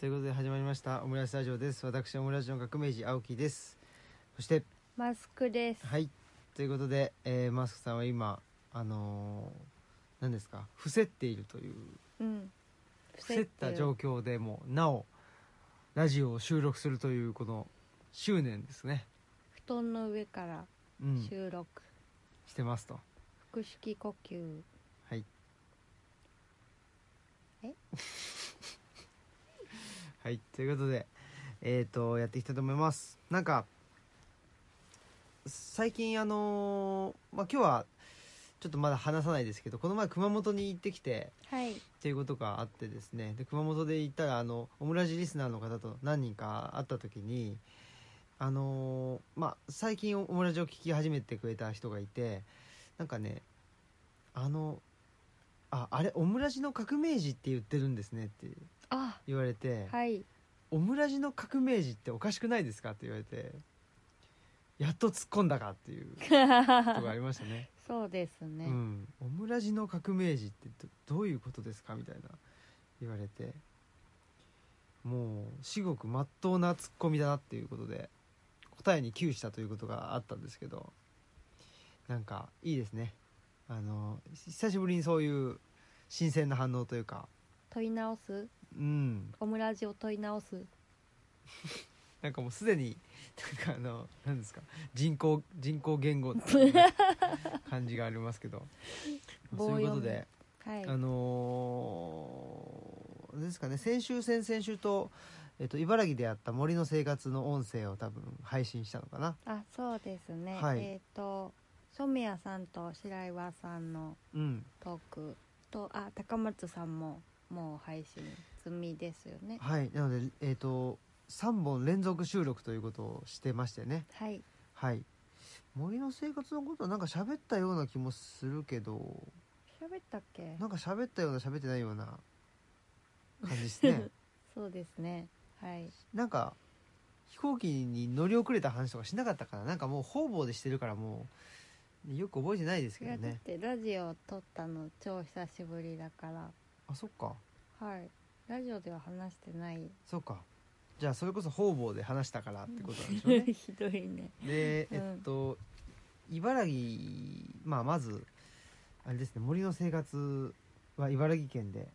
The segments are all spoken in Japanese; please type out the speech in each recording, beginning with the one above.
ということで始まりましたオムライスラジオです。私オムライスの革命児青木です。そしてマスクです。はい。ということで、えーマスクさんは今あのー何ですか？伏せっているといううん。伏せった状況でもなおラジオを収録するというこの執念ですね。布団の上からうん。収録、してますと。腹式呼吸。はい。え？はいということでえっ、とやっていきたいと思います。なんか最近あのーまあ今日はちょっとまだ話さないですけどこの前熊本に行ってきてはい。っていうことがあってですね。で熊本で行ったらあのオムラジリスナーの方と何人か会った時にあのーまあ最近オムラジを聞き始めてくれた人がいてなんかねあのああれオムラジの革命児って言ってるんですねってあ、言われて、はい。オムラジの革命児っておかしくないですか？って言われてやっと突っ込んだか？っていう ことがありましたねそうですね。うん、オムラジの革命児ってどどういうことですか？みたいな言われてもう至極まっとうなツッコミだなっていうことで答えに窮したということがあったんですけどなんかいいですねあの久しぶりにそういう新鮮な反応というか問い直す？うんオムラジを問い直す。なんかもうすでになんかあの何ですか？人工人工言語っていう感じがありますけどまあ そういうことで。はい。あのーですかね？先週先々週と,、えっと茨城でやった森の生活の音声を多分配信したのかなあ、そうですね。はいえっ、と、染谷さんと白岩さんのうんトークと、あ、高松さんももう配信済みですよね。はい。なのでえっ、と3本連続収録ということをしてましてね。はい。はい。森の生活のことはなんか喋ったような気もするけど。喋ったっけ？なんか喋ったような喋ってないような感じですね。そうですね。はい。なんか飛行機に乗り遅れた話とかしなかったからなんかもう方々でしてるからもうよく覚えてないですけいやだっどねてラジオ撮ったの超久しぶりだから。あそっか。はいラジオでは話してない。そうか。じゃあそれこそ方々で話したからってことなんでしょうね。ひどいね。でうん。えっと茨城まあまずあれですね森の生活は茨城県で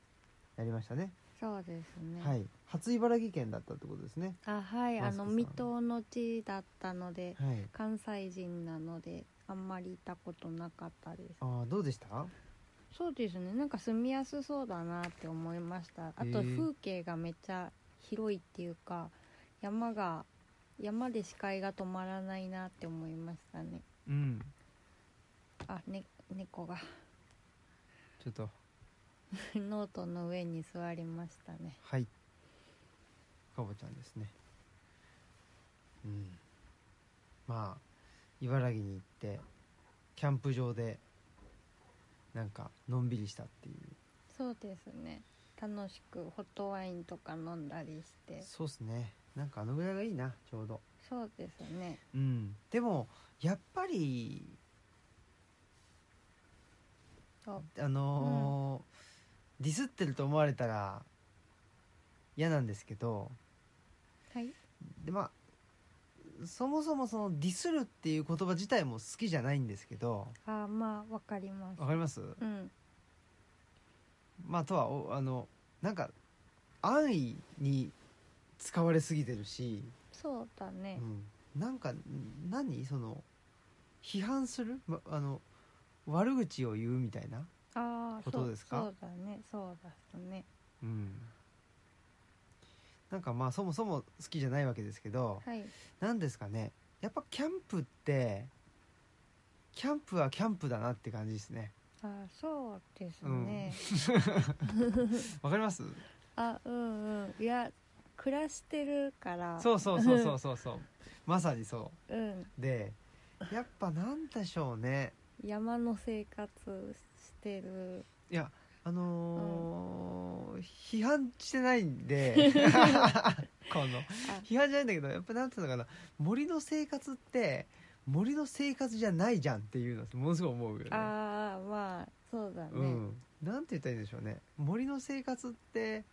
やりましたね、そうですね。はい。初茨城県だったってことですね。あはい。あの水戸の地だったのではい。関西人なのであんまり行ったことなかったです。ああどうでした？そうですね。なんか住みやすそうだなって思いました。あと風景がめっちゃ広いっていうか山が山で視界が止まらないなって思いましたね。うん。あね猫が。ちょっと。ノートの上に座りましたね。はい。かぼちゃんですね。うん。まあ茨城に行ってキャンプ場でなんかのんびりしたっていう。そうですね。楽しくホットワインとか飲んだりして。そうっすね。なんかあのぐらいがいいなちょうど。そうですね。うん。でもやっぱりああのーディスってると思われたら嫌なんですけど。はい。でまあそもそもそのディスるっていう言葉自体も好きじゃないんですけど。あまあわかります。わかります？うん。まあとはおあのなんか安易に使われすぎてるし、そうだね。うん、なんかん何？その批判する、ま、あの悪口を言うみたいな、ことですか？そうそうだね。そうだね。うん、なんかまあそもそも好きじゃないわけですけどはい。なんですかね。やっぱキャンプってキャンプはキャンプだなって感じですね。あそうですね、わかります？あうんうん。いや暮らしてるから。そうそうそうそうそう。そうまさにそう。ん。うでやっぱなんでしょうね。山の生活してる。いやあのー批判してないんで この。批判じゃないんだけどやっぱなんていうのかな森の生活って森の生活じゃないじゃんっていうのはものすごい思うよね。ああまあそうだね、うん、なんて言ったらいいんでしょうね。森の生活って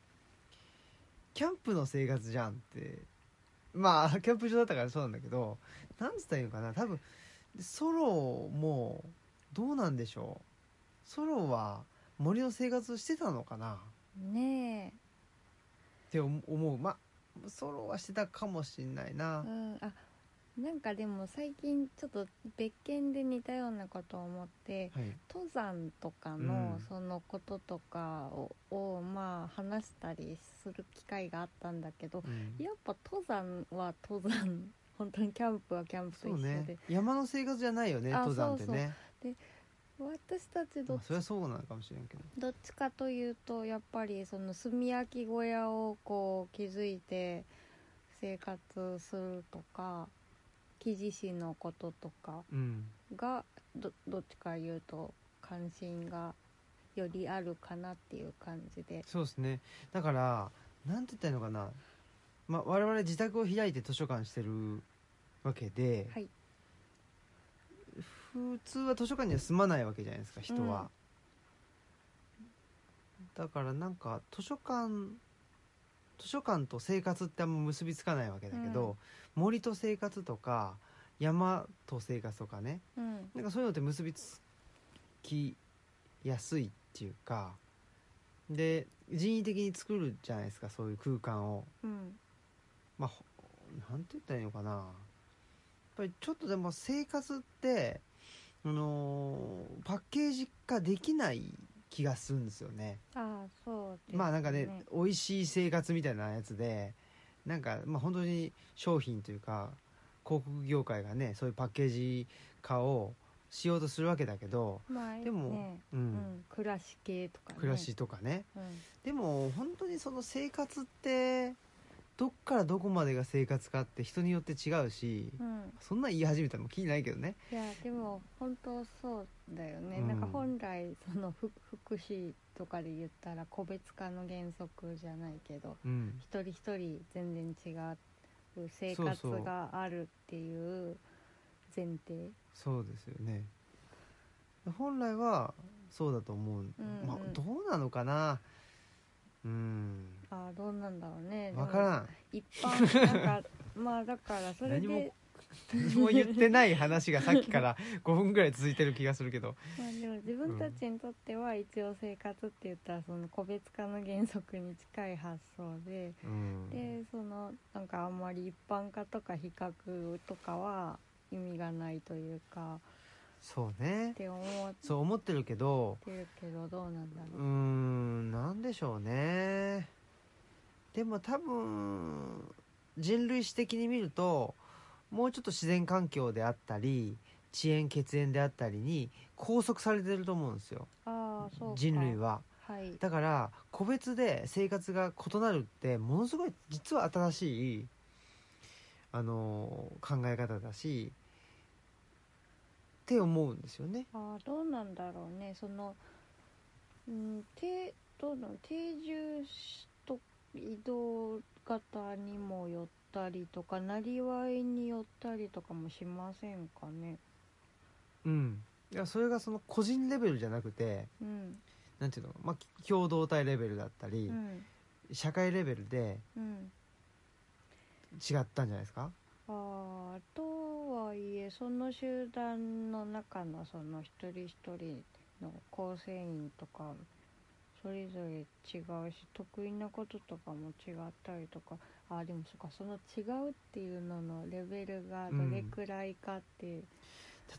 キャンプの生活じゃんって。まあキャンプ場だったからそうなんだけどなんつったらいいのかな。多分ソロもどうなんでしょう。ソロは森の生活してたのかな？ねって思う。まあソロはしてたかもしんないえな。うん。あなんかでも最近ちょっと別件で似たようなことを思ってはい。登山とかのうん。そのこととかを,、をまあ話したりする機会があったんだけどうん。やっぱ登山は登山。本当にキャンプはキャンプとそう一緒で、ね。山の生活じゃないよねあ登山ってね私たちどっまあそれはそうなのかもしれんけど。どっちかというとやっぱりその炭焼き小屋をこう築いて生活するとか木地師のこととかうん。がどどっちかいうと関心がよりあるかなっていう感じで。そうですね。だからなんて言ったらいいのかな、まあ、我々自宅を開いて図書館してるわけで、はい普通は図書館には住まないわけじゃないですか人は、だからなんか図書館図書館と生活ってあんま結びつかないわけだけど、森と生活とか山と生活とかね。うん。なんかそういうのって結びつきやすいっていうかで人為的に作るじゃないですかそういう空間を。うん。まあほなんて言ったらいいのかな。やっぱりちょっとでも生活ってあのーパッケージ化できない気がするんですよね。ああそうですまあなんかね美味しい生活みたいなやつでなんかまあ本当に商品というか広告業界がねそういうパッケージ化をしようとするわけだけど、まあでもねうん。うん、暮らし系とかね。暮らしとかね。うん。でも本当にその生活ってどっからどこまでが生活かって人によって違うしうん。そんなん言い始めたらもう気にないけどね。いやでも本当そうだよね、うん。なんか本来その福福祉とかで言ったら個別化の原則じゃないけどうん。一人一人全然違う生活があるっていう前提。そうですよね。本来はそうだと思う、うんうん。まあどうなのかな。うんああどうなんだろうね。分からん。一般なんかまあだからそれ何もで。何も言ってない話がさっきから 5分ぐらい続いてる気がするけど。まあでも自分たちにとっては一応生活って言ったらその個別化の原則に近い発想で。うん。でそのなんかあんまり一般化とか比較とかは意味がないというか。そうね。って思っそう思ってるけど。てるけどどうなんだう。ーろうんなんでしょうねでも多分人類史的に見るともうちょっと自然環境であったり遅延血縁であったりに拘束されてると思うんですよ。ああそうか。人類は。はい。だから個別で生活が異なるってものすごい実は新しいあの考え方だしって思うんですよね。ああどうなんだろうね。そのうん定どの？定住しと移動型にもよったりとかなりわいによったりとかもしませんかね？うん。いやそれがその個人レベルじゃなくてうん。なんていうの、まあ、共同体レベルだったり、うん。社会レベルでうん。違ったんじゃないですか？あーとはいえその集団の中のその一人一人の構成員とかそれぞれ違うし得意なこととかも違ったりとか。あーでもそっかその違うっていうののレベルがどれくらいかって、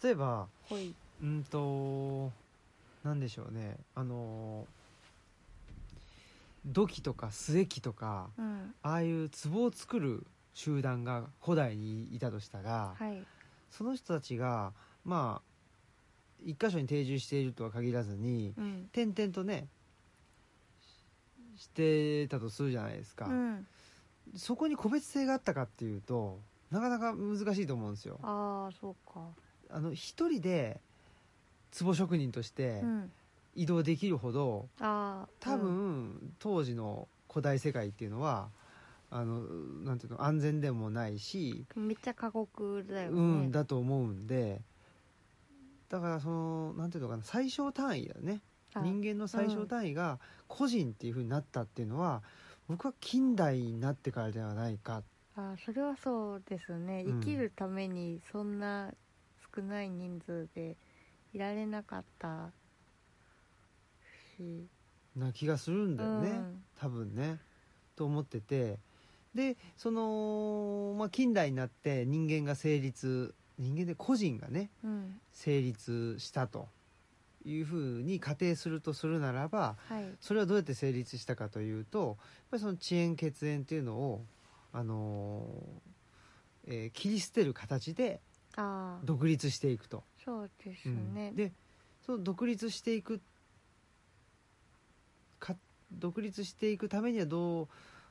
例えばほい。うんとなんでしょうね。あの土器とか末器とかうん。ああいう壺を作る集団が古代にいたとしたら、はい。その人たちがまあ一箇所に定住しているとは限らずにうん。点々とねしてたとするじゃないですか、うん。そこに個別性があったかっていうとなかなか難しいと思うんですよ。ああそうか。あの一人で壺職人としてうん。移動できるほどああ多分、当時の古代世界っていうのはあのなんていうの安全でもないし、うんめっちゃ過酷だよね、うん、だと思うんでだからそのなんていうのかな最小単位だよね。あ人間の最小単位が個人っていうふうになったっていうのは僕は近代になってからではないか。あそれはそうですね。うん。生きるためにそんな少ない人数でいられなかったし。な気がするんだよね、うん。多分ね。と思ってて。でその、まあ、近代になって人間が成立人間で個人がねうん。成立したというふうに仮定するとするならばはい。それはどうやって成立したかというとやっぱりその遅延血縁っていうのを、あのーえー切り捨てる形で独立していくと。そうですうん。ね、でその独立していくか独立していくためにはどう、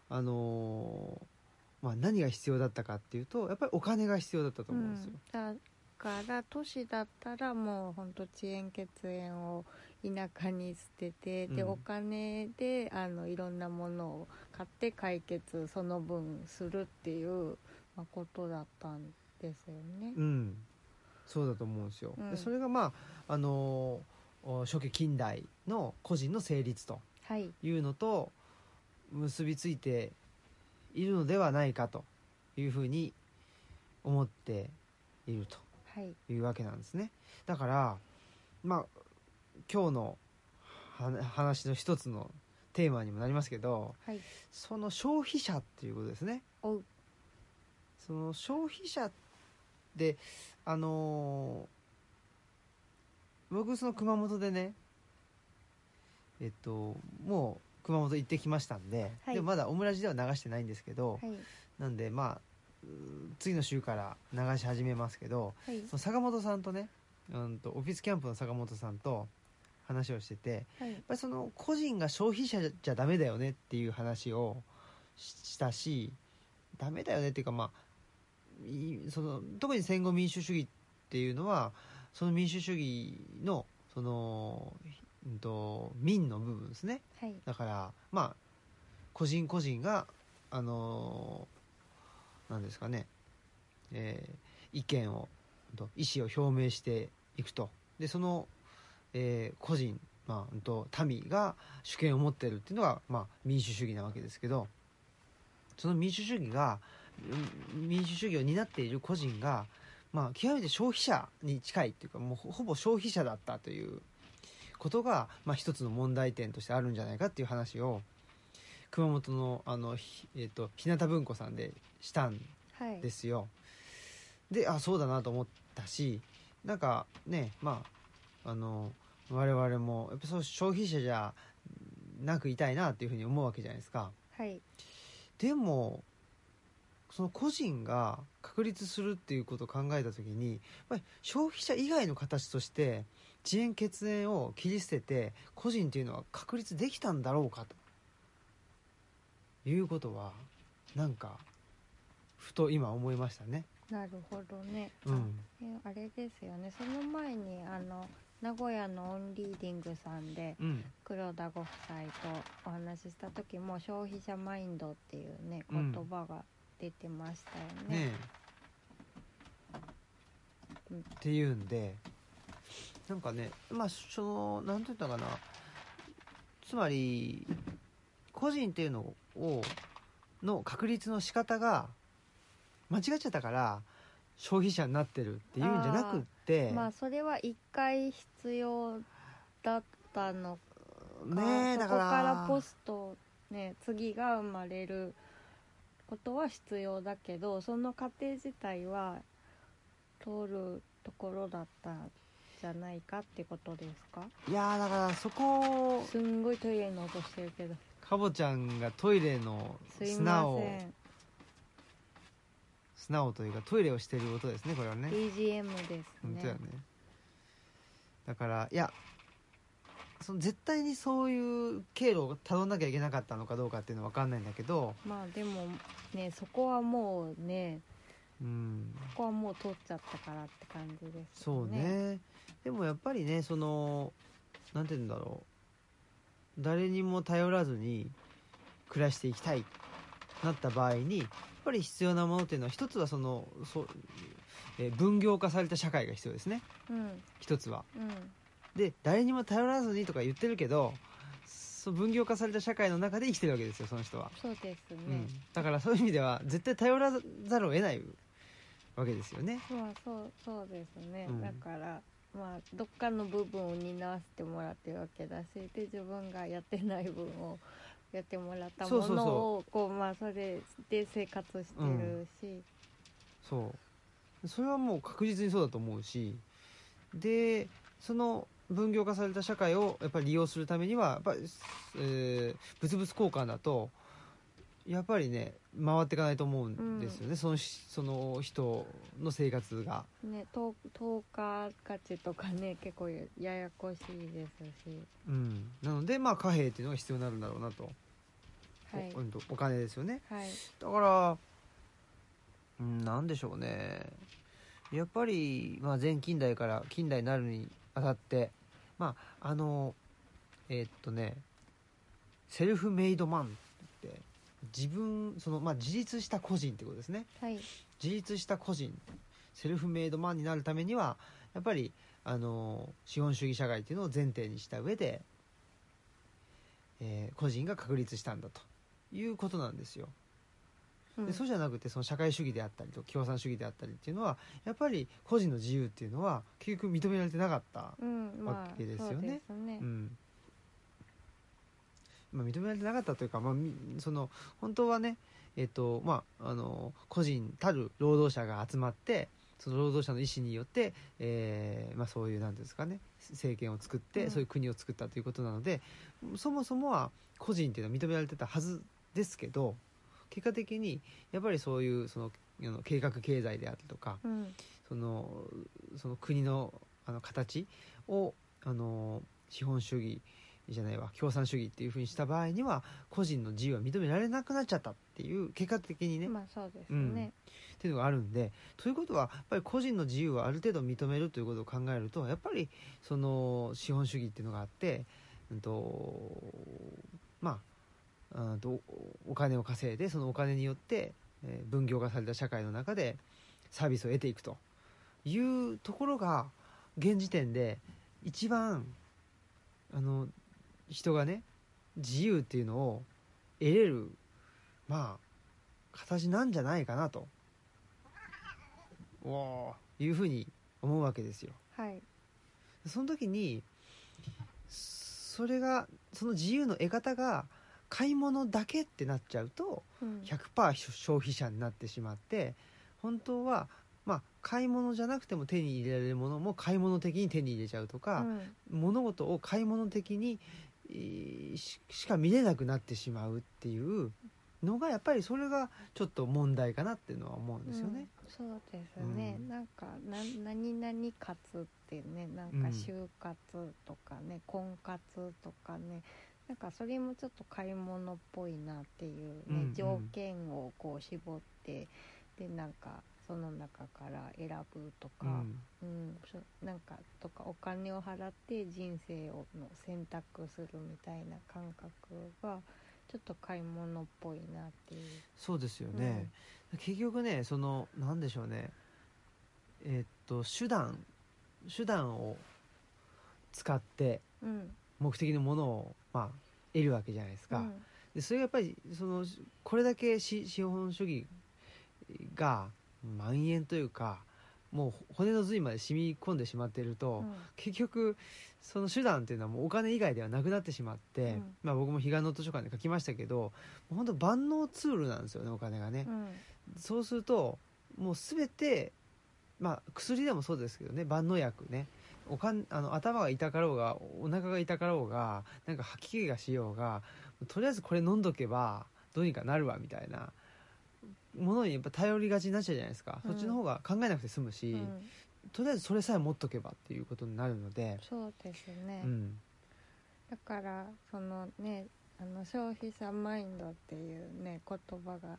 あのーまあ、何が必要だったかっていうとやっぱりお金が必要だったと思うんですよ。うん、だから都市だったらもうほんと遅延血縁を田舎に捨てて、でうんお金であのいろんなものを買って解決その分するっていう、まあ、ことだったんですよね。うん、そうだと思うんですよ。うんでそれがまあ、あの初期近代の個人の成立とはいいうのと結びついているのではないかというふうに思っていると。はい。いうわけなんですね。だからまあ今日のは話の一つのテーマにもなりますけどはい。その消費者っていうことですね。その消費者であのー僕その熊本でねえっともう熊本行ってきましたんで、はい。でもまだオムラジでは流してないんですけど、はい。なんでまあ次の週から流し始めますけど、はい。その坂本さんとね、うん、とオフィスキャンプの坂本さんと話をしててやっはいぱりその個人が消費者じゃダメだよねっていう話をししたしダメだよねっていうかまあいその特に戦後民主主義っていうのはその民主主義のその、うん、と民の部分ですね。はい。だからまあ個人個人があのなんですかね、えー意見を意思を表明していくと。でその、えー個人、まあと民が主権を持ってるっていうのが、まあ、民主主義なわけですけどその民主主義が民主主義を担っている個人が、まあ、極めて消費者に近いっていうかもうほぼ消費者だったということが、まあ、一つの問題点としてあるんじゃないかっていう話を熊本のあの、えー、と日向文庫さんでしたんはいですよ。であそうだなと思ったしなんかねまああの我々もやっぱそう消費者じゃなくいたいなっていうふうに思うわけじゃないですか。はいでもその個人が確立するっていうことを考えた時に消費者以外の形として遅延血縁を切り捨てて個人っていうのは確立できたんだろうかということはなんかふと今思いましたね。なるほどね、うん、えあれですよね。その前にあの名古屋のオンリーディングさんでうん、黒田ご夫妻とお話しした時も消費者マインドっていうねうん。言葉が出てましたよね。うんっていうんでなんかねまあそのなんて言ったかな。つまり個人っていうのをの確立の仕方が間違っちゃったから消費者になってるっていうんじゃなくってまあそれは一回必要だったのか、ねえだからそこからポストね次が生まれることは必要だけどその過程自体は通るところだったんじゃないかってことですか？いやーだからそこをすんごいトイレの音してるけど。かぼちゃんがトイレのすい砂をません砂をというかトイレをしてる音ですねこれはね。BGM ですね。本当やね。だからいやその絶対にそういう経路をたどんなきゃいけなかったのかどうかっていうのは分かんないんだけど。まあでもねそこはもうねうん。ここはもう通っちゃったからって感じですそうよねね。でもやっぱりねそのなんて言うんだろう。誰にも頼らずに暮らしていきたい。なった場合にぱり必要なものっていうのは一つはそのそう、えー分業化された社会が必要ですね。うん。一つは。うん。で誰にも頼らずにとか言ってるけどそう分業化された社会の中で生きてるわけですよその人は、そうですね、うん、だからそういう意味では絶対頼らざるを得ないわけですよね。まあそうそうですね、うん。だからまあどっかの部分を担わせてもらってるわけだしで自分がやってない分をやってもらったものをこうまあそれで生活してるし、そう。それはもう確実にそうだと思うし。でその分業化された社会をやっぱり利用するためにはやっぱり、えー物々交換だとやっぱりね回っていかないと思うんですよね、そのしその人の生活が。ね10 10日価値とかね結構やややこしいですし。うん、なのでまあ貨幣っていうのが必要になるんだろうなと、はい。おお金ですよね。はい。だからうんなんでしょうね。やっぱり、まあ、前近代から近代になるにあたってまああのえーっとねセルフメイドマンって自分その、まあ、自立した個人ってことですね。はい。自立した個人セルフメイドマンになるためにはやっぱりあの資本主義社会っていうのを前提にした上で、えー個人が確立したんだということなんですよ。うん。でそうじゃなくてその社会主義であったりと共産主義であったりっていうのはやっぱり個人の自由っていうのは結局認められてなかった、わあけですよね。そうですね。うんまあ、認められてなかったというか、まあ、みその本当はね、えっとまあ、あの個人たる労働者が集まってその労働者の意思によって、えーまあ、そういうなんですかね政権を作って、うん。そういう国を作ったということなのでそもそもは個人っていうのは認められてたはずですけど結果的にやっぱりそういうその計画経済であるとかうん。そのその国のあの形をあの資本主義じゃないわ。共産主義っていうふうにした場合には個人の自由は認められなくなっちゃったっていう結果的にね、っまあそうですね、ていうのがあるんでということはやっぱり個人の自由をある程度認めるということを考えるとやっぱりその資本主義っていうのがあって、うんとまあうんとお金を稼いでそのお金によって、えー分業化された社会の中でサービスを得ていくというところが現時点で一番あの人がね自由っていうのを得れるまあ形なんじゃないかなと。おー。いうふうに思うわけですよ。はい。その時にそれがその自由の得方が買い物だけってなっちゃうとうん。100%消費者になってしまって本当はまあ買い物じゃなくても手に入れられるものも買い物的に手に入れちゃうとか、うん。物事を買い物的にえーししか見れなくなってしまうっていうのがやっぱりそれがちょっと問題かなっていうのは思うんですよね。うんそうですね、うん。なんかな何々活ってねなんかうん就活とかね、婚活とかねなんかそれもちょっと買い物っぽいなっていうね、うんうん。条件をこう絞ってでなんかその中から選ぶとか、うん。うん。そなんかとかお金を払って人生をの選択するみたいな感覚がちょっと買い物っぽいなっていう。そうですよね、結局ねそのなんでしょうね。えーっと手段手段を使ってうん。目的のものを、まあ、得るわけじゃないですか、うん。でそれがやっぱりそのこれだけ資資本主義が蔓延というかもう骨の髄まで染み込んでしまっていると、うん。結局その手段っていうのはもうお金以外ではなくなってしまって、うん。まあ、僕も彼岸の図書館で書きましたけど本当万能ツールなんですよねお金がね。うん。そうするともう全てまあ薬でもそうですけどね万能薬ね。おかんあの頭が痛かろうがお腹が痛かろうがなんか吐き気がしようがとりあえずこれ飲んどけばどうにかなるわみたいなものにやっぱ頼りがちになっちゃうじゃないですか、うん。そっちの方が考えなくて済むし、うん。とりあえずそれさえ持っとけばっていうことになるので、そうですね、うん。だからそのねあの消費者マインドっていうね言葉が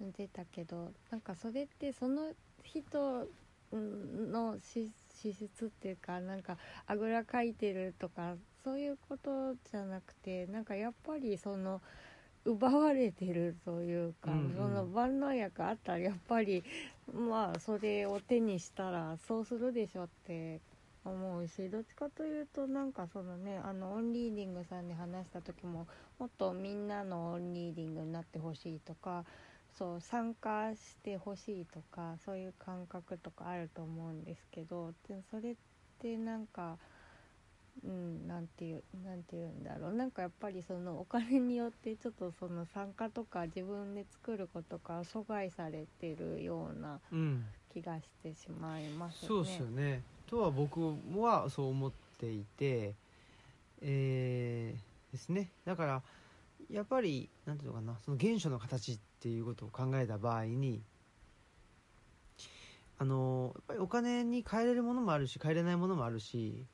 出たけどなんかそれってその人の資資質っていうかなんかあぐらかいてるとかそういうことじゃなくてなんかやっぱりその奪われてるというか、うんうん。その万能薬あったらやっぱりまあそれを手にしたらそうするでしょって思うしどっちかというとなんかそのねあのオンリーディングさんで話した時ももっとみんなのオンリーディングになってほしいとかそう参加してほしいとかそういう感覚とかあると思うんですけどでそれってなんかうんなんていうなんていうんだろう。なんかやっぱりそのお金によってちょっとその参加とか自分で作ることが阻害されてるようなうん。気がしてしまいますね。そうですよね。とは僕はそう思っていてえーですね。だからやっぱりなんていうのかなその原初の形っていうことを考えた場合にあのやっぱりお金に変えれるものもあるし変えれないものもあるし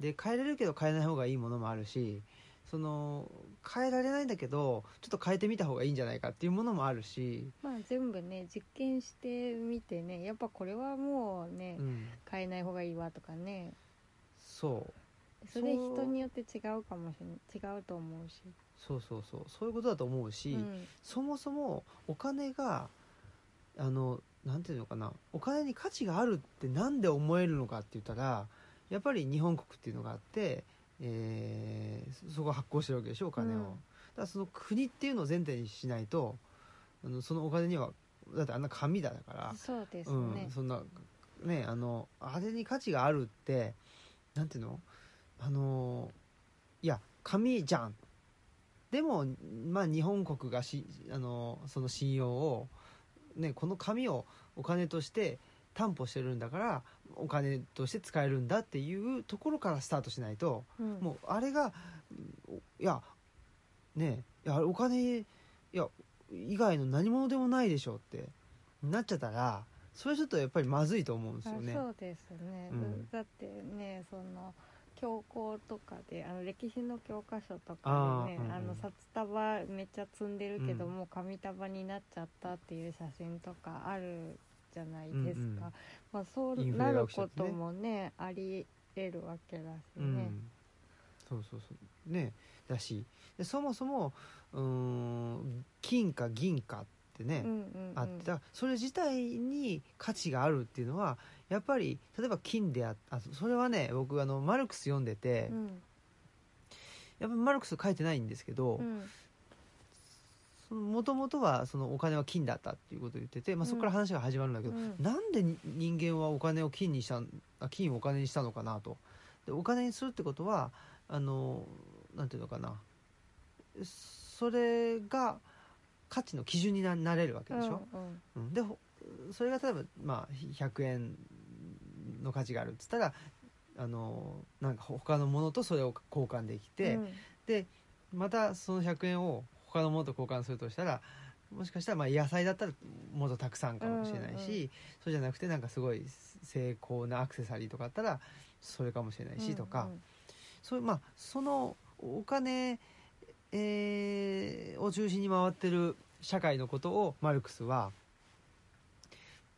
で変えれるけど変えない方がいいものもあるしその変えられないんだけどちょっと変えてみた方がいいんじゃないかっていうものもあるし、まあ全部ね実験してみてね。やっぱこれはもうね、うん、変えない方がいいわとかね。そう。それ人によって違うかもしれない。違うと思うし、そうそうそう。そういうことだと思うし、うん。そもそもお金があのなんていうのかな。お金に価値があるってなんで思えるのかって言ったらやっぱり日本国っていうのがあって、えーそこが発行してるわけでしょお金を、うん。だからその国っていうのを前提にしないとあのそのお金にはだってあんな紙だだからそうですうんね、そんなねあのあれに価値があるってなんていうの？あのいや紙じゃん。でもまあ日本国がしあのその信用を、ね、この紙をお金として担保してるんだからお金として使えるんだっていうところからスタートしないとうん。もうあれがうんいやねいやお金いや以外の何物でもないでしょってなっちゃったらそれちょっとやっぱりまずいと思うんですよね。あそうですね、うん。だってねその教皇とかであの歴史の教科書とかでねうんうん。あの札束めっちゃ積んでるけど、うん。もう紙束になっちゃったっていう写真とかあるじゃないですか、うんうん。まあ、そうなることもねあり得るわけだしうん。ね、そうそうそう。ね。だし。でそもそもうーん金か銀かってね、うんうんうん。あってそれ自体に価値があるっていうのはやっぱり例えば金でああそれはね僕あのマルクス読んでて、うん。やっぱマルクス書いてないんですけどうんもともとはそのお金は金だったっていうことを言ってて、まあ、そこから話が始まるんだけど、うん。なんでに人間はお金を金にしたんあ金をお金にしたのかなと。でお金にするってことはあのなんていうのかな。それが価値の基準にななれるわけでしょ、うんうん。でほそれが例えば、まあ、100円の価値があるっつったらあのなんか他のものとそれを交換できて、うん。でまたその100円を他のものと交換するとしたらもしかしたらまあ野菜だったらもっとたくさんかもしれないし、うんうん。そうじゃなくてなんかすごい精巧なアクセサリーとかあったらそれかもしれないしとか、うんうん。そうまあそのお金、えーを中心に回ってる社会のことをマルクスは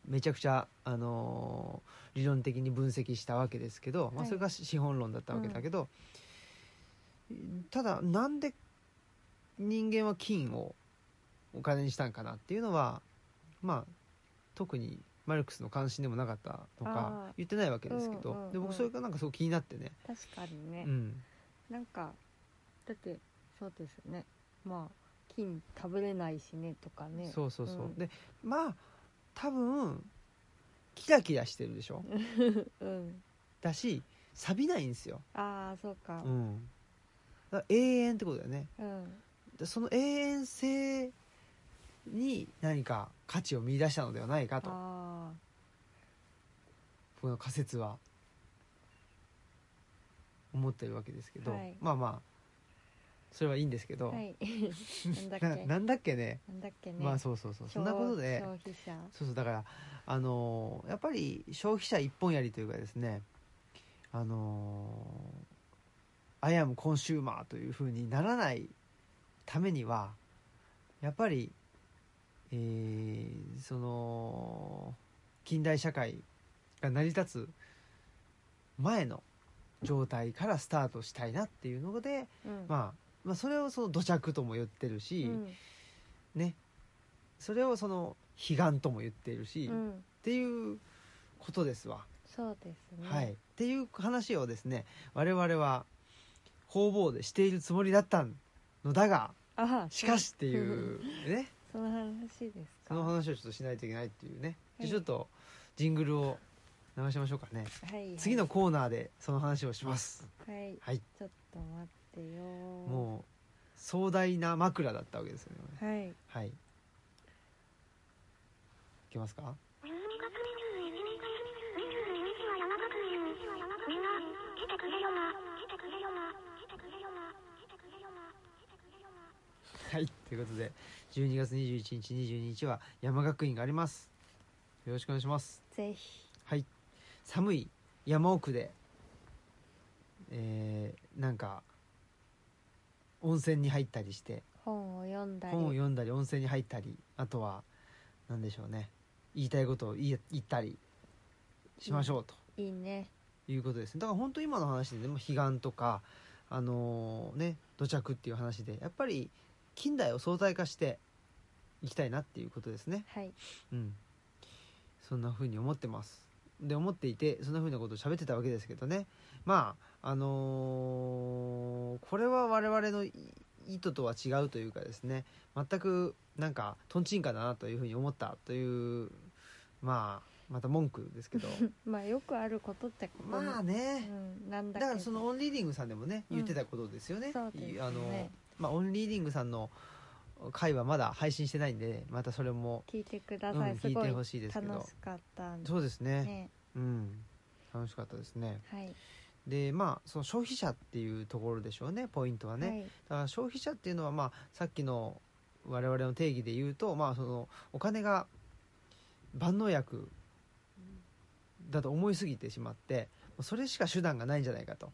めちゃくちゃ、あのー理論的に分析したわけですけど、まあ、はい。それが資本論だったわけだけど、ただなんで人間は金をお金にしたんかなっていうのはまあ特にマルクスの関心でもなかったとか言ってないわけですけど、うんうんうんで僕それがなんかすごく気になってね。確かにね、うん。なんかだってそうですね。まあ金食べれないしねとかね。そうそうそう、うん。でまあ多分キラキラしてるでしょ？うん。だし錆びないんですよ、ああそうか。うん、だ永遠ってことだよね。うんでその永遠性に何か価値を見出したのではないかと。あこの仮説は。思ってるわけですけど、はい。まあまあ。それはいいんですけど、あはい。なんだっけ。な なんだっけね。なんだっけね。まあそうそうそう。そんなことで。消費者。そうそう。だからあのーやっぱり消費者一本やりというかですね。あのー I am consumer というふうにならないためにはやっぱり、えーその近代社会が成り立つ前の状態からスタートしたいなっていうので、うん。まあ、まあそれをその土着とも言ってるし、うん。ね。それをその彼岸とも言っているし、っうん。ていうことですわ。そうですね。はい、っていう話をですね我々は方々でしているつもりだったのだがあしかしっていうね。その話ですか。その話をちょっとしないといけないっていうね。じゃはいあちょっとジングルを流しましょうかね。はい次のコーナーでその話をします。はい。はい。ちょっと待ってよ。もう壮大な枕だったわけですよねはい。はい。いけますか？はいということで12月21日22日は山学院があります。よろしくお願いします。ぜひ。はい。寒い山奥でえー、なんか温泉に入ったりして本を読んだり。本を読んだり温泉に入ったりあとは何でしょうね。言いたいことを言ったりしましょうと。いいね。いうことですね。だから本当今の話でねもう彼岸とかあのね土着っていう話でやっぱり近代を相対化していきたいなっていうことですね。はい。うん。そんな風に思ってます。で思っていてそんな風なことを喋ってたわけですけどね。まああのーこれは我々のい意図とは違うというかですね。全くなんかとんちんかんだなというふうに思ったというまあまた文句ですけど。まあよくあることってことまあうねんなんだだからそのオンリーディングさんでもね言ってたことですよね,うですね。あのまあオンリーディングさんの回はまだ配信してないんでまたそれも、聞いてくだうんさい、すごい聞いてほしいですけど。楽しかったんで。そうですね。ね。うん。楽しかったですね。はい。でまあその消費者っていうところでしょうねポイントはね、はい。だから消費者っていうのはまあさっきの我々の定義で言うとまあそのお金が万能薬だと思いすぎてしまってそれしか手段がないんじゃないかと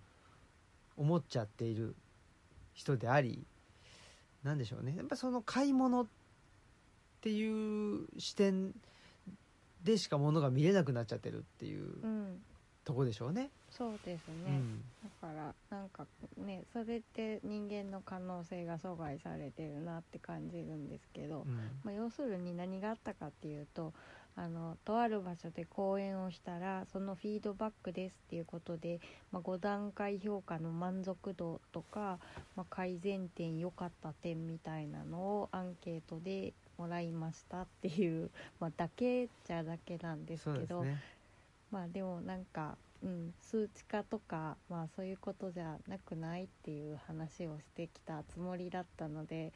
思っちゃっている人でありなんでしょうね。やっぱその買い物っていう視点でしか物が見れなくなっちゃってるっていううん。とこでしょうね。そうですうね、ん。だからなんかねそれって人間の可能性が阻害されてるなって感じるんですけど、うん。まあ、要するに何があったかっていうとあのとある場所で講演をしたらそのフィードバックですっていうことで、まあ、5段階評価の満足度とか、まあ、改善点良かった点みたいなのをアンケートでもらいましたっていう、まあ、だけじゃだけなんですけどね。まあでもなんか、うん、数値化とか、まあ、そういうことじゃなくないっていう話をしてきたつもりだったので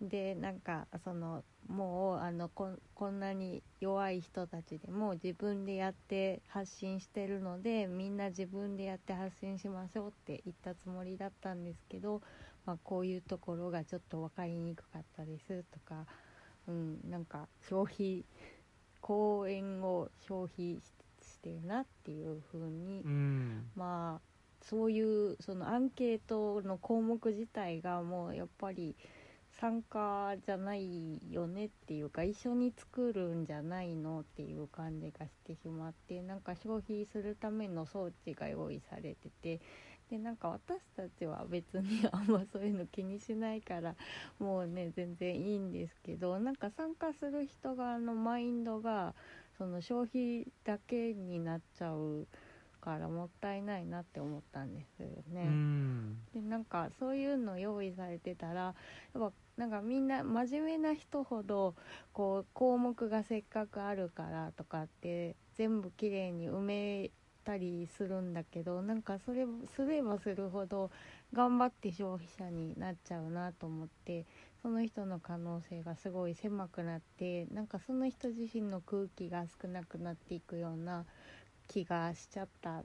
でなんかそのもうあのこんこんなに弱い人たちでも自分でやって発信してるのでみんな自分でやって発信しましょうって言ったつもりだったんですけど、まあ、こういうところがちょっと分かりにくかったですとか、うん、なんか消費公演を消費ししてるなっていう風に、うん。まあそういうそのアンケートの項目自体がもうやっぱり参加じゃないよねっていうか一緒に作るんじゃないのっていう感じがしてしまってなんか消費するための装置が用意されててでなんか私たちは別にあんまそういうの気にしないから もうね全然いいんですけどなんか参加する人側のマインドがその消費だけになっちゃうからもったいないなって思ったんですよね。うんでなんかそういうの用意されてたらやっぱなんかみんな真面目な人ほどこう項目がせっかくあるからとかって全部きれいに埋めたりするんだけどなんかそれすればするほど頑張って消費者になっちゃうなと思ってその人の可能性がすごい狭くなってなんかその人自身の空気が少なくなっていくような気がしちゃった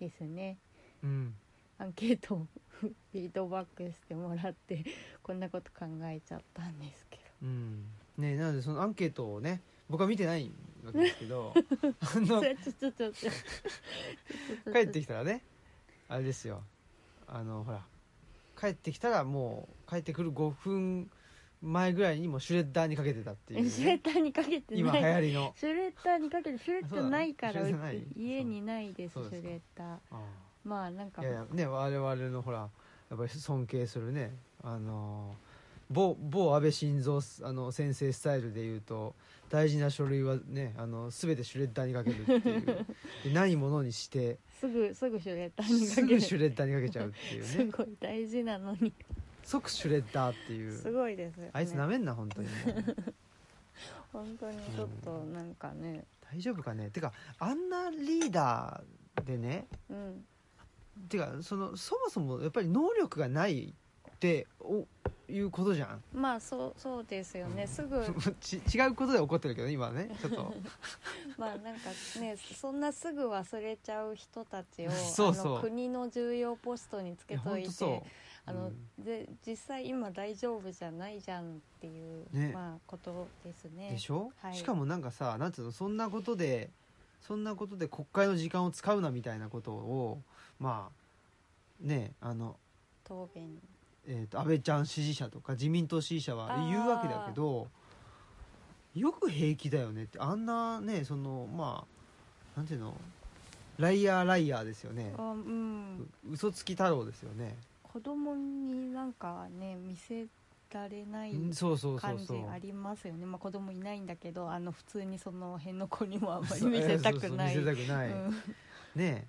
ですね。うん。アンケートをフィードバックしてもらってこんなこと考えちゃったんですけうん。ねなのでそのアンケートをね僕は見てないわけですけど あどの帰ってきたらねあれですよ。あのほら帰ってきたらもう帰ってくる5分前ぐらいにもうシュレッダーにかけてたっていう、シュレねッ、ダーにかけて今流ない行りの。シュレッダーにかけてシュレッダーないから家にないですシュレッダー。あまあなんか。あいやいやね我々のほらやっぱり尊敬するね。あの某某安倍晋三あの先生スタイルで言うと大事な書類はねあの全てシュレッダーにかけるっていう。でないものにしてすぐすぐシュレッダーにかすぐけるシュレッダーにかけちゃうっていう すねごい大事なのに即シュレッダーっていう。すごいですよね。あいつなめんな本当に。本当に。ちょっとなんかね。大丈夫かね？てかあんなリーダーでねうん。てかそのそもそもやっぱり能力がないっておいうことじゃん。まあそうそうですよね。すぐ。ち違うことで起こってるけどね今はねちょっと。まあなんかねそんなすぐ忘れちゃう人たちを そうそう。あの国の重要ポストにつけといてあの、うん。で実際今大丈夫じゃないじゃんっていう、ね。まあことですね。でしょ、はい。しかもなんかさなんつうの？そんなことでそんなことで国会の時間を使うなみたいなことをまあねあの、答弁。えー、と安倍ちゃん支持者とか自民党支持者は言うわけだけどよく平気だよねってあんなねそのまあなんていうの？ライアーライアーですよね。あうん。う嘘つき太郎ですよね、子供になんかね見せられない感じありますよね。まあ子供いないんだけどあの普通にその辺の子にもあんまり見せたくない。そうそう見せたくない、うん。ねえ。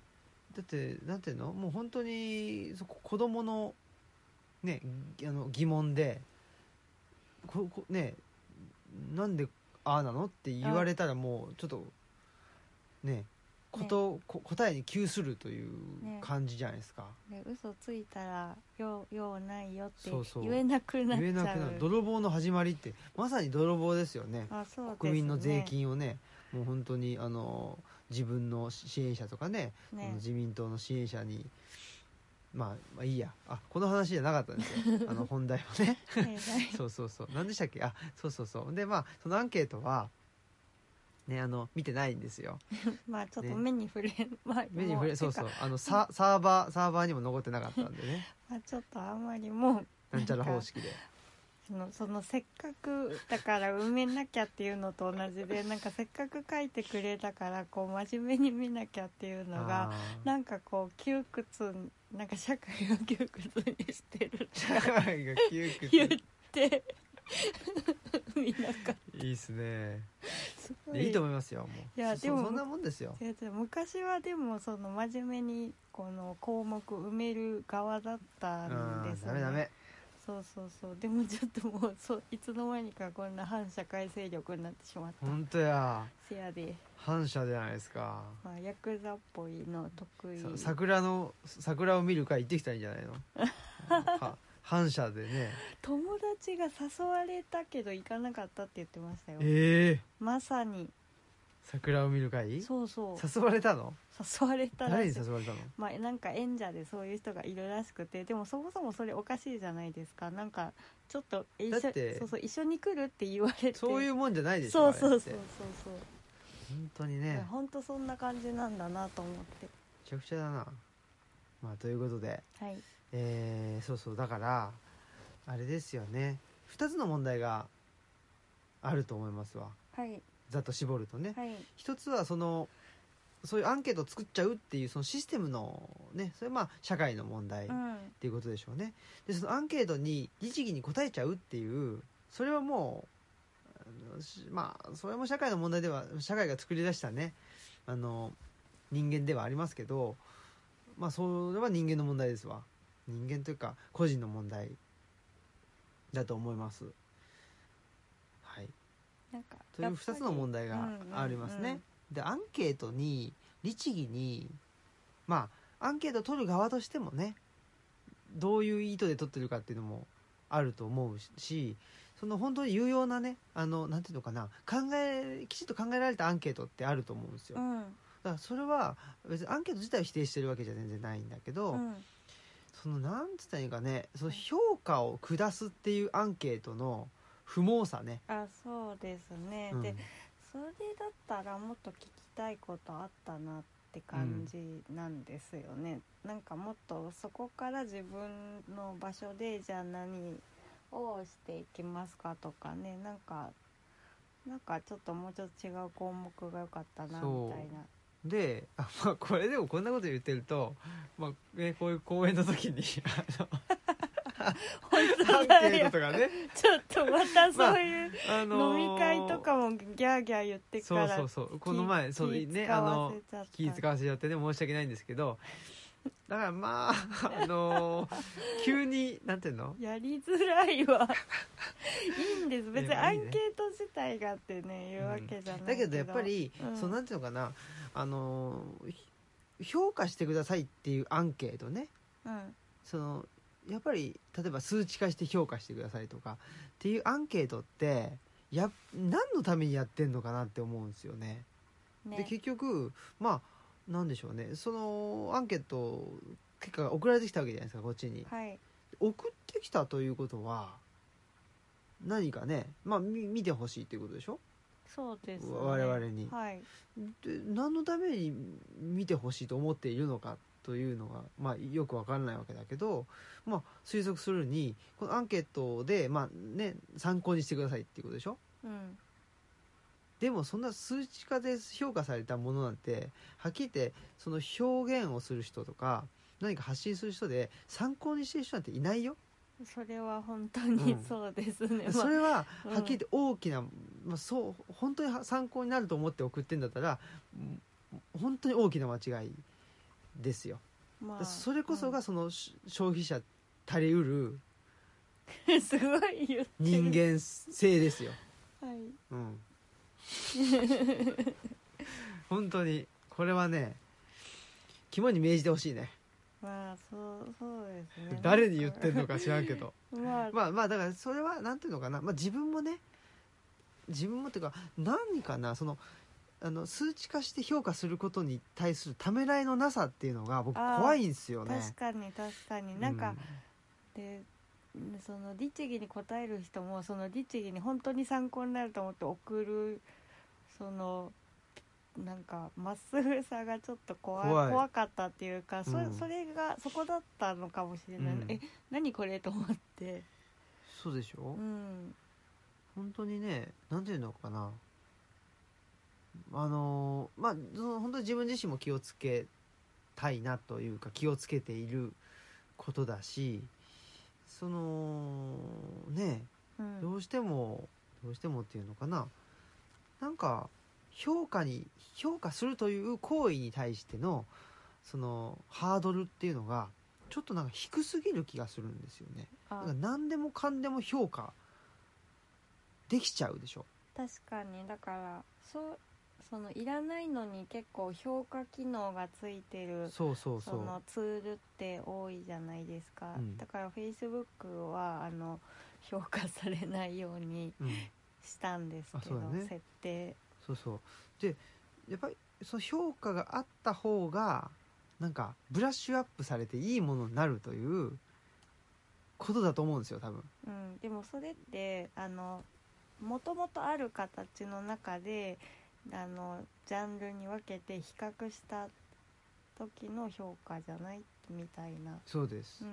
だってなんていうの？もう本当にそこ子供のねあの疑問でここねなんでああなの？って言われたらもうちょっとねこと、こ答えに窮するというね感じじゃないですか、ね、嘘ついたらようようないよって言えなくなっちゃう。言えなくなる。泥棒の始まりってまさに泥棒ですよね。あそうね。国民の税金をねもう本当にあの自分の支援者とかねね。自民党の支援者に、まあ、まあいいや。あこの話じゃなかったんですよ。あの本題はね。そうそうそう。何でしたっけ？あそうそうそう。でまあそのアンケートはねあの見てないんですよ。まあちょっとね。目に触れ、まあ目に触れもそうそう。あのササーバーサーバーにも残ってなかったんでね。まあ、ちょっとあんまりもうなんちゃら方式で。そのそのせっかくだから埋めなきゃっていうのと同じで なんかせっかく書いてくれたからこう真面目に見なきゃっていうのがなんかこう窮屈なんか社会を窮屈にしてると社か会が窮言っ屈て いいっすね。たすごい。いと思いますよもう。いやでもそそんなもんですよ。昔はでもその真面目にこの項目埋める側だったんですダメダメ。そうそうそう。でもちょっともうそういつの間にかこんな反社会勢力になってしまった。本当や。せやで、反射じゃないですか。まあ、ヤクザっぽいの得意。さ桜の桜を見る会行ってきたらいいんじゃないの？は反射でね。友達が誘われたけど行かなかったって言ってましたよ。ええ。まさに。桜を見る会？そうそう。誘われたの？誘われたら誰に誘われたの？まあなんか演者でそういう人がいるらしくて。でもそもそもそれおかしいじゃないですか。なんかちょっと一緒そうそう一緒に来るって言われて。そういうもんじゃないでしょそうそうそうそうそう。本当にいね。やほんとそんな感じなんだなと思って。めちゃくちゃだな。まあということで。はいえー、そうそうだからあれですよね。2つの問題があると思いますわ。はい。ざっと絞るとね。はい。一つはそのそういうアンケートを作っちゃうっていうそのシステムのねそれはまあ社会の問題っうん。ていうことでしょうね。でそのアンケートに律儀に答えちゃうっていうそれはもうまあそれも社会の問題では社会が作り出したねあの人間ではありますけどまあそれは人間の問題ですわ人間というか個人の問題だと思います。はい。なんかという2つの問題がありますね。でアンケートに律儀にまあアンケートを取る側としてもねどういう意図で取ってるかっていうのもあると思うしその本当に有用なねあのなんていうのかな考えきちっと考えられたアンケートってあると思うんですよ。うん。だからそれは別にアンケート自体を否定してるわけじゃ全然ないんだけど、うんそのなんつったらいいかねその評価を下すっていうアンケートの不毛さね。あそうですね、うん。でそれだったらもっと聞きたいことあったなって感じなんですよね、なんかもっとそこから自分の場所でじゃあ何をしていきますかとかね。なんかなんかちょっともうちょっと違う項目が良かったなみたいなであ、まあ、これでもこんなこと言ってると、まあね、こういう公演の時にあの本ア当ンケートとかね、ちょっとまたそういうあのー飲み会とかもギャーギャー言ってからそうそうそう。この前そう気ねあの気使わせちゃってね申し訳ないんですけど。だからまああのー急になんていうの？やりづらいわ。いいんです。別にアンケート自体がってね言うわけじゃないだけどやっぱり、うん。そうなんていうのかなあの評価してくださいっていうアンケートね。うん。そのやっぱり例えば数値化して評価してくださいとかっていうアンケートってや何のためにやってんのかなって思うんですよね。でね結局まあなんでしょうね。そのアンケート結果が送られてきたわけじゃないですかこっちに。はい。送ってきたということは何かねまあみ見てほしいっていうことでしょ？そうです、ね、我々に。はい。で何のために見てほしいと思っているのかというのが、まあ、よくわからないわけだけど、まあ、推測するにこのアンケートで、まあね、参考にしてくださいっていうことでしょ？うん。でもそんな数値化で評価されたものなんてはっきり言ってその表現をする人とか何か発信する人で参考にしてる人なんていないよ。それは本当にうん。そうですね、まあそれははうんっきり言って大きな、まあ、そう本当に参考になると思って送ってんだったらうん本当に大きな間違いですよ。まあそれこそがそのし消費者足りうるう んすごい言ってる。人間性ですよ。はい。うん、本当にこれはね肝に銘じてほしいねまあそうそうですね。誰に言ってんのか知らんけど。まあ。まあまあだからそれはなんていうのかな、まあ、自分もね自分もっていうか何かなそのあの数値化して評価することに対するためらいのなさっていうのが僕怖いんですよね。確かに確かに。なんか、でその律儀に答える人もその律儀に本当に参考になると思って送るそのなんかまっすぐさがちょっと怖い怖い。怖かったっていうか、そうん。それがそこだったのかもしれない、うん。え何これと思って。そうでしょ、うん。本当にねなんていうのかな。あのまあその本当に自分自身も気をつけたいなというか気をつけていることだしそのねうん。どうしてもどうしてもっていうのかな。なんか評価に評価するという行為に対してのそのハードルっていうのがちょっとなんか低すぎる気がするんですよね。だあから何でもかんでも評価できちゃうでしょ。確かに。だからそうそのいらないのに結構評価機能がついてるそうそうそそうのツールって多いじゃないですか、うん。だからフェイスブックはあの評価されないようにうん、したんですけど、ね。設定そうそう。でやっぱりその評価があった方がなんかブラッシュアップされていいものになるということだと思うんですよ多分。うん、でもそれってあのもともとある形の中であのジャンルに分けて比較した時の評価じゃないみたいな、そうです。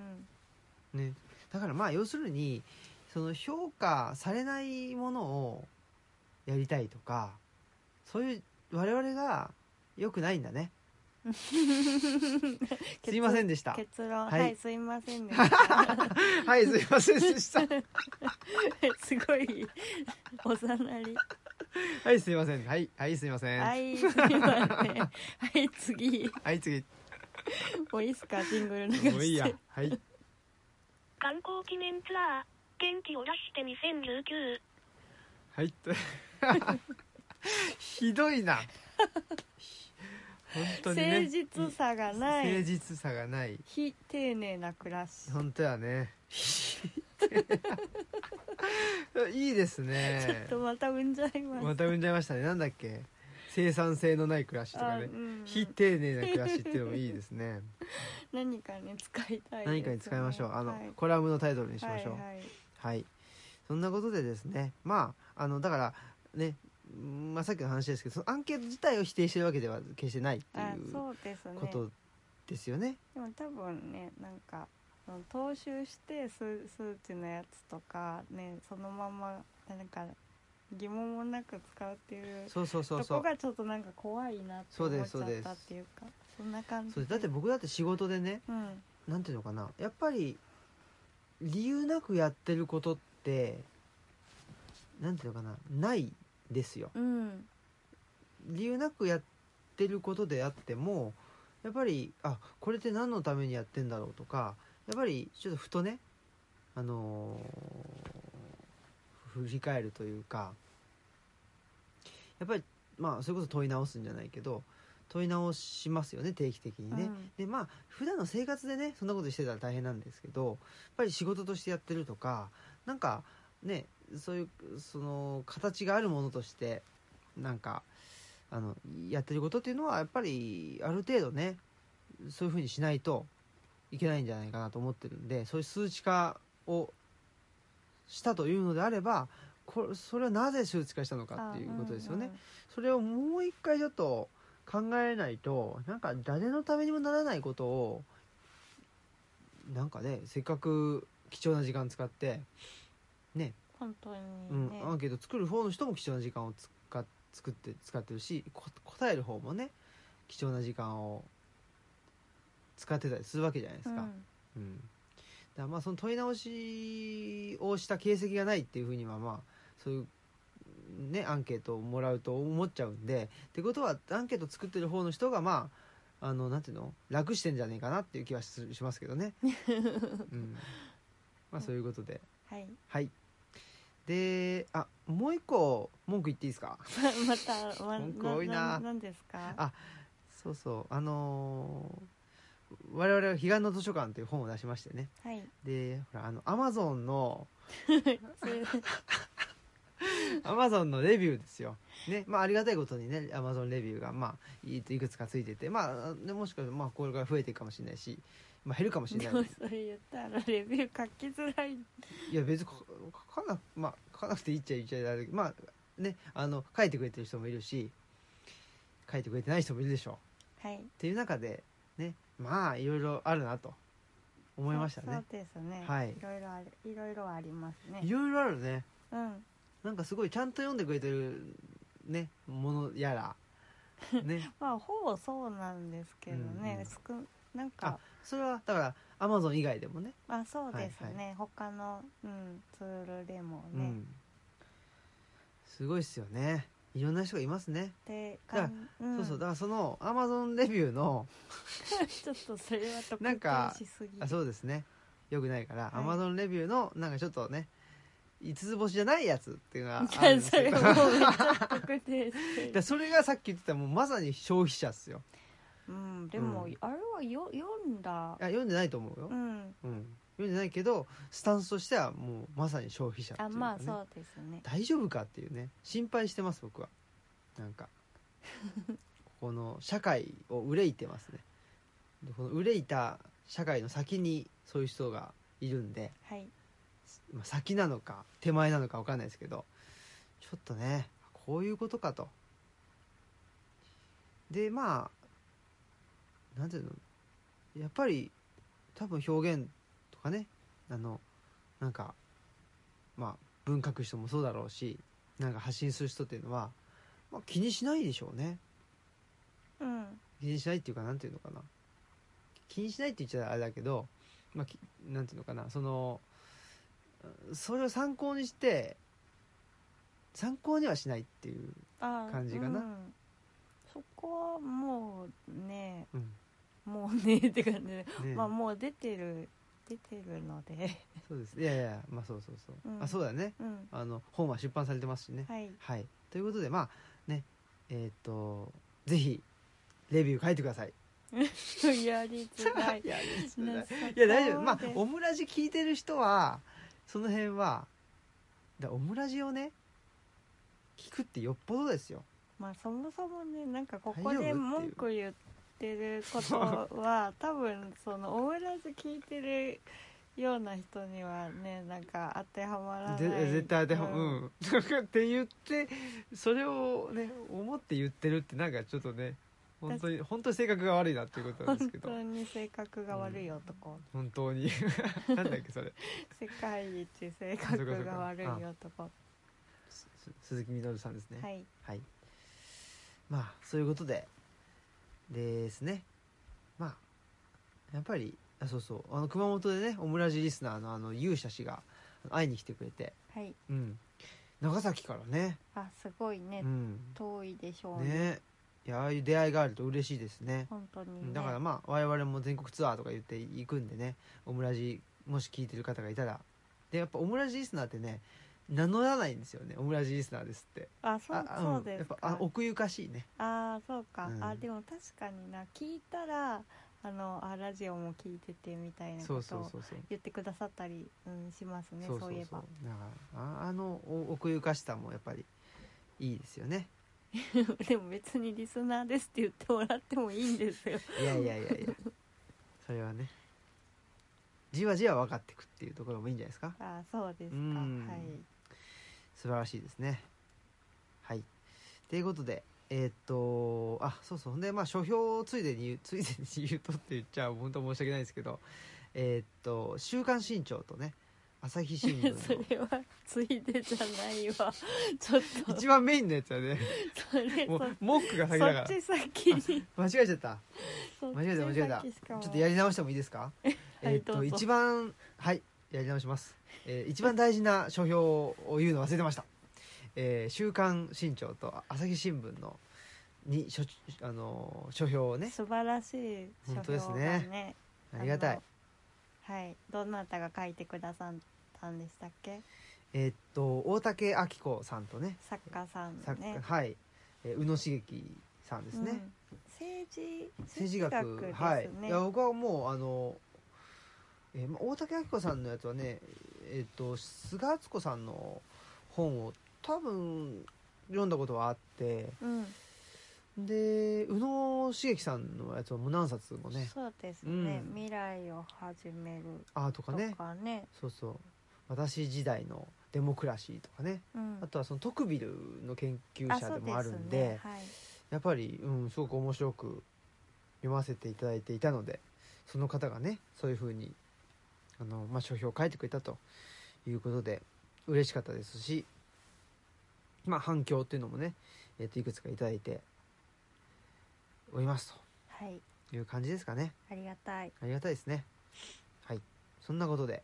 う、ん、ね。だからまあ要するにその評価されないものをやりたいとかそういう我々が良くないんだね。すいませんでした。結論はい。はい、すいませんでした。はいすいませんでした。すごいおざなり。はいすいません。はいはいすいません。は、はいいすいません。はい次。次。もういいっすかジングル流して。もういいや。はい。観光記念ツアー元気を出して2019はいと ひどいな。本当にね。誠実さがない。誠実さがない。非丁寧な暮らし。本当やね。いいですちょっねとまた産んじゃいます。また産んじゃいましたね。なんだっけ？生産性のない暮らしとかね。あうん。非丁寧な暮らしっていうのもいいですね。何かに使いたいね。何かに使いましょう。あの、はい。コラムのタイトルにしましょう。はいはい。はい、そんなことでですね。まああのだからねうんまあ、さっきの話ですけどそのアンケート自体を否定してるわけでは決してないってあいうことですよね。でも多分ねなんか踏襲して数数値のやつとかねそのままなんか疑問もなく使うっていうそうそうそうそう。とこがちょっとなんか怖いなってそう思っちゃったっていうかそんな感じ。だって僕だって仕事でねうん。なんていうのかなやっぱり理由なくやってることってなんていうのかなないですよ。うん。理由なくやってることであってもやっぱりあこれって何のためにやってんだろうとかやっぱりちょっとふとねあのー振り返るというかやっぱりまあそれこそ問い直すんじゃないけど問い直しますよね定期的にね。うん。でまあ普段の生活でねそんなことしてたら大変なんですけどやっぱり仕事としてやってるとかなんかねそういうその形があるものとしてなんかあのやってることっていうのはやっぱりある程度ねそういうふうにしないといけないんじゃないかなと思ってるんでそういう数値化をしたというのであればこれそれはなぜ数値化したのかっていうことですよね。それをもう一回ちょっと考えないとなんか誰のためにもならないことをなんかねせっかく貴重な時間使ってね本当にうん。ね、アンケート作る方の人も貴重な時間を使っ作って使ってるしこ答える方もね貴重な時間を使ってたりするわけじゃないですか。うん、だからまあその問い直しをした形跡がないっていうふうにはまあそういうねアンケートをもらうと思っちゃうんで。ってことはアンケート作ってる方の人がまああのなんていうの？楽してんじゃねえかなっていう気はししますけどね。うん、まあそういうことで。はい。はい。であもう一個文句言っていいですか？またま文句多いな。何ですか？あそうそう。あのー我々は「彼岸の図書館」という本を出しましてね。はい。でほらあのアマゾンの アマゾンのレビューですよ。ね、まあありがたいことにね、アマゾンレビューがまあいいくつかついてて、まあねもしかしたらまあこれから増えていくかもしれないし、まあ減るかもしれでないも。それ言ったらレビュー書きづらいいや別に書書かなまあ書かなくていいっちゃいいっちゃだけど、まあねあの書いてくれてる人もいるし、書いてくれてない人もいるでしょう。はいっていう中でね、まあいろいろあるなと思いましたねそう。そうですねはいいろいろあるいろいろありますねいろいろあるね。うんなんかすごいちゃんと読んでくれてるねものやら。ね、まあほぼそうなんですけどね、うん少なんかそれはだからアマゾン以外でもね。あそうですね、はい他の、うん、ツールでもね、うん、すごいっすよね。いろんな人がいますね、でだからかん、うん、そうそうだからそのアマゾンレビューの ちょっとそれは特なんか定しすぎ。あそうですね。よくないから、はい。アマゾンレビューのなんかちょっとね五つ星じゃないやつっていうのが あるんですけど。あそれもうめっちゃ特定して。でそれがさっき言ってたもうまさに消費者っすよ。うんでも、うん。あれはよ読んだ。いや読んでないと思うよ、うん。うん。読んでないけどスタンスとしてはもうまさに消費者っていうか、ね、あまあそうですね。大丈夫かっていうね。心配してます僕は。なんか。この社会を憂いてますね。でこの憂いた社会の先にそういう人がいるんで、はい。まあ、先なのか手前なのか分かんないですけどちょっとねこういうことかと。でまあなんていうの？やっぱり多分表現とかねあのなんかまあ文書く人もそうだろうしなんか発信する人っていうのは、まあ、気にしないでしょうね。うん。気にしないっていうかなんていうのかな。気にしないって言っちゃあれだけど、まあ、きなんていうのかなそのそれを参考にして参考にはしないっていう、あ感じかな。うん。そこはもうねうん。もうねって感じで、ね。まあもう出てる出てるので。そうです。いやいやまあそうそうそう、うん。あそうだね。うん。あの本は出版されてますしね。はい。はい。ということでまあねえっ、とぜひレビュー書いてください。やりづらい。いやいいねい。や大丈夫。まあオムラジ聞いてる人はその辺はだオムラジをね聞くってよっぽどですよ。まあそもそもねなんかここで文句言ってることは 多分そのオムラジ聞いてるような人にはねなんか当てはまらない。ぜ絶対当てはううん。って言ってそれをね思って言ってるってなんかちょっとね本当に本当に性格が悪いなっていうことなんですけど。本当に性格が悪い男、本当に。なんだっけそれ。世界一性格が悪い男。す鈴木みのるさんですね。はい。はい。まあそういうことでですね。まあやっぱりあそうそう。あの熊本でねオムラジリスナーのあの勇者氏が会いに来てくれて、はい。うん、長崎からね、あすごいね、うん、遠いでしょうね。ねいやああいう出会いがあると嬉しいですね。本当にね。だからまあ我々も全国ツアーとか言って行くんでね。オムラジもし聞いてる方がいたら。でやっぱオムラジリスナーってね名乗らないんですよね。オムラジリスナーですって。あそうあそうですか。やっぱあ奥ゆかしいね。ああそうか、うん。あでも確かにな。聞いたらあのあラジオも聞いててみたいなことを言ってくださったり、うん、しますね。そういえば。だからああのお奥ゆかしさもやっぱりいいですよね でも別にリスナーですって言ってもらってもいいんですよ。いやいやいやいや。それはね。じわじわ分かっていくっていうところもいいんじゃないですか？あそうですか。うん。はい。素晴らしいですね。はい。ということでえーっとあそうそう。でまあ書評をついでに ついでに言うとって言っちゃ本当申し訳ないですけどえーっと「週刊新潮」とね朝日新聞そのれはついでじゃないわ。ちょっと。一番メインのやつはね。それそもうモックが先だから。そっち先に。間違えちゃった。間違えた間違えた。ちょっとやり直してもいいですか？えーっと一番はいやり直します、えー一番大事な書評を言うの忘れてました「えー週刊新潮」と朝日新聞のに書あのー書評をね。素晴らしい書本当です評ね。ありがたい。はいどなたが書いてくださったんでしたっけ？えーっと大竹明子さんとね。作家さん作ねはい、えー宇野茂樹さんですね、うん。政治政治学ですね。はい。いや僕はもうあの、えーま大竹明子さんのやつはねえーっと菅敦子さんの本を多分読んだことはあってうん。で宇野茂樹さんのやつはもう何冊もね。そうですね、うん。未来を始めるあーとかとねかね。そうそう私時代のデモクラシーとかね。うん。あとはそのトクビルの研究あ者でもあるんでね。はい。やっぱり、うん、すごく面白く読ませていただいていたのでその方がねそういうふうにあの、まあ、書評を書いてくれたということで嬉しかったですし、まあ、反響っていうのもね、えー、といくつかいただいておりますはい。という感じですかね。ありがたい。ありがたいですね。はい。そんなことで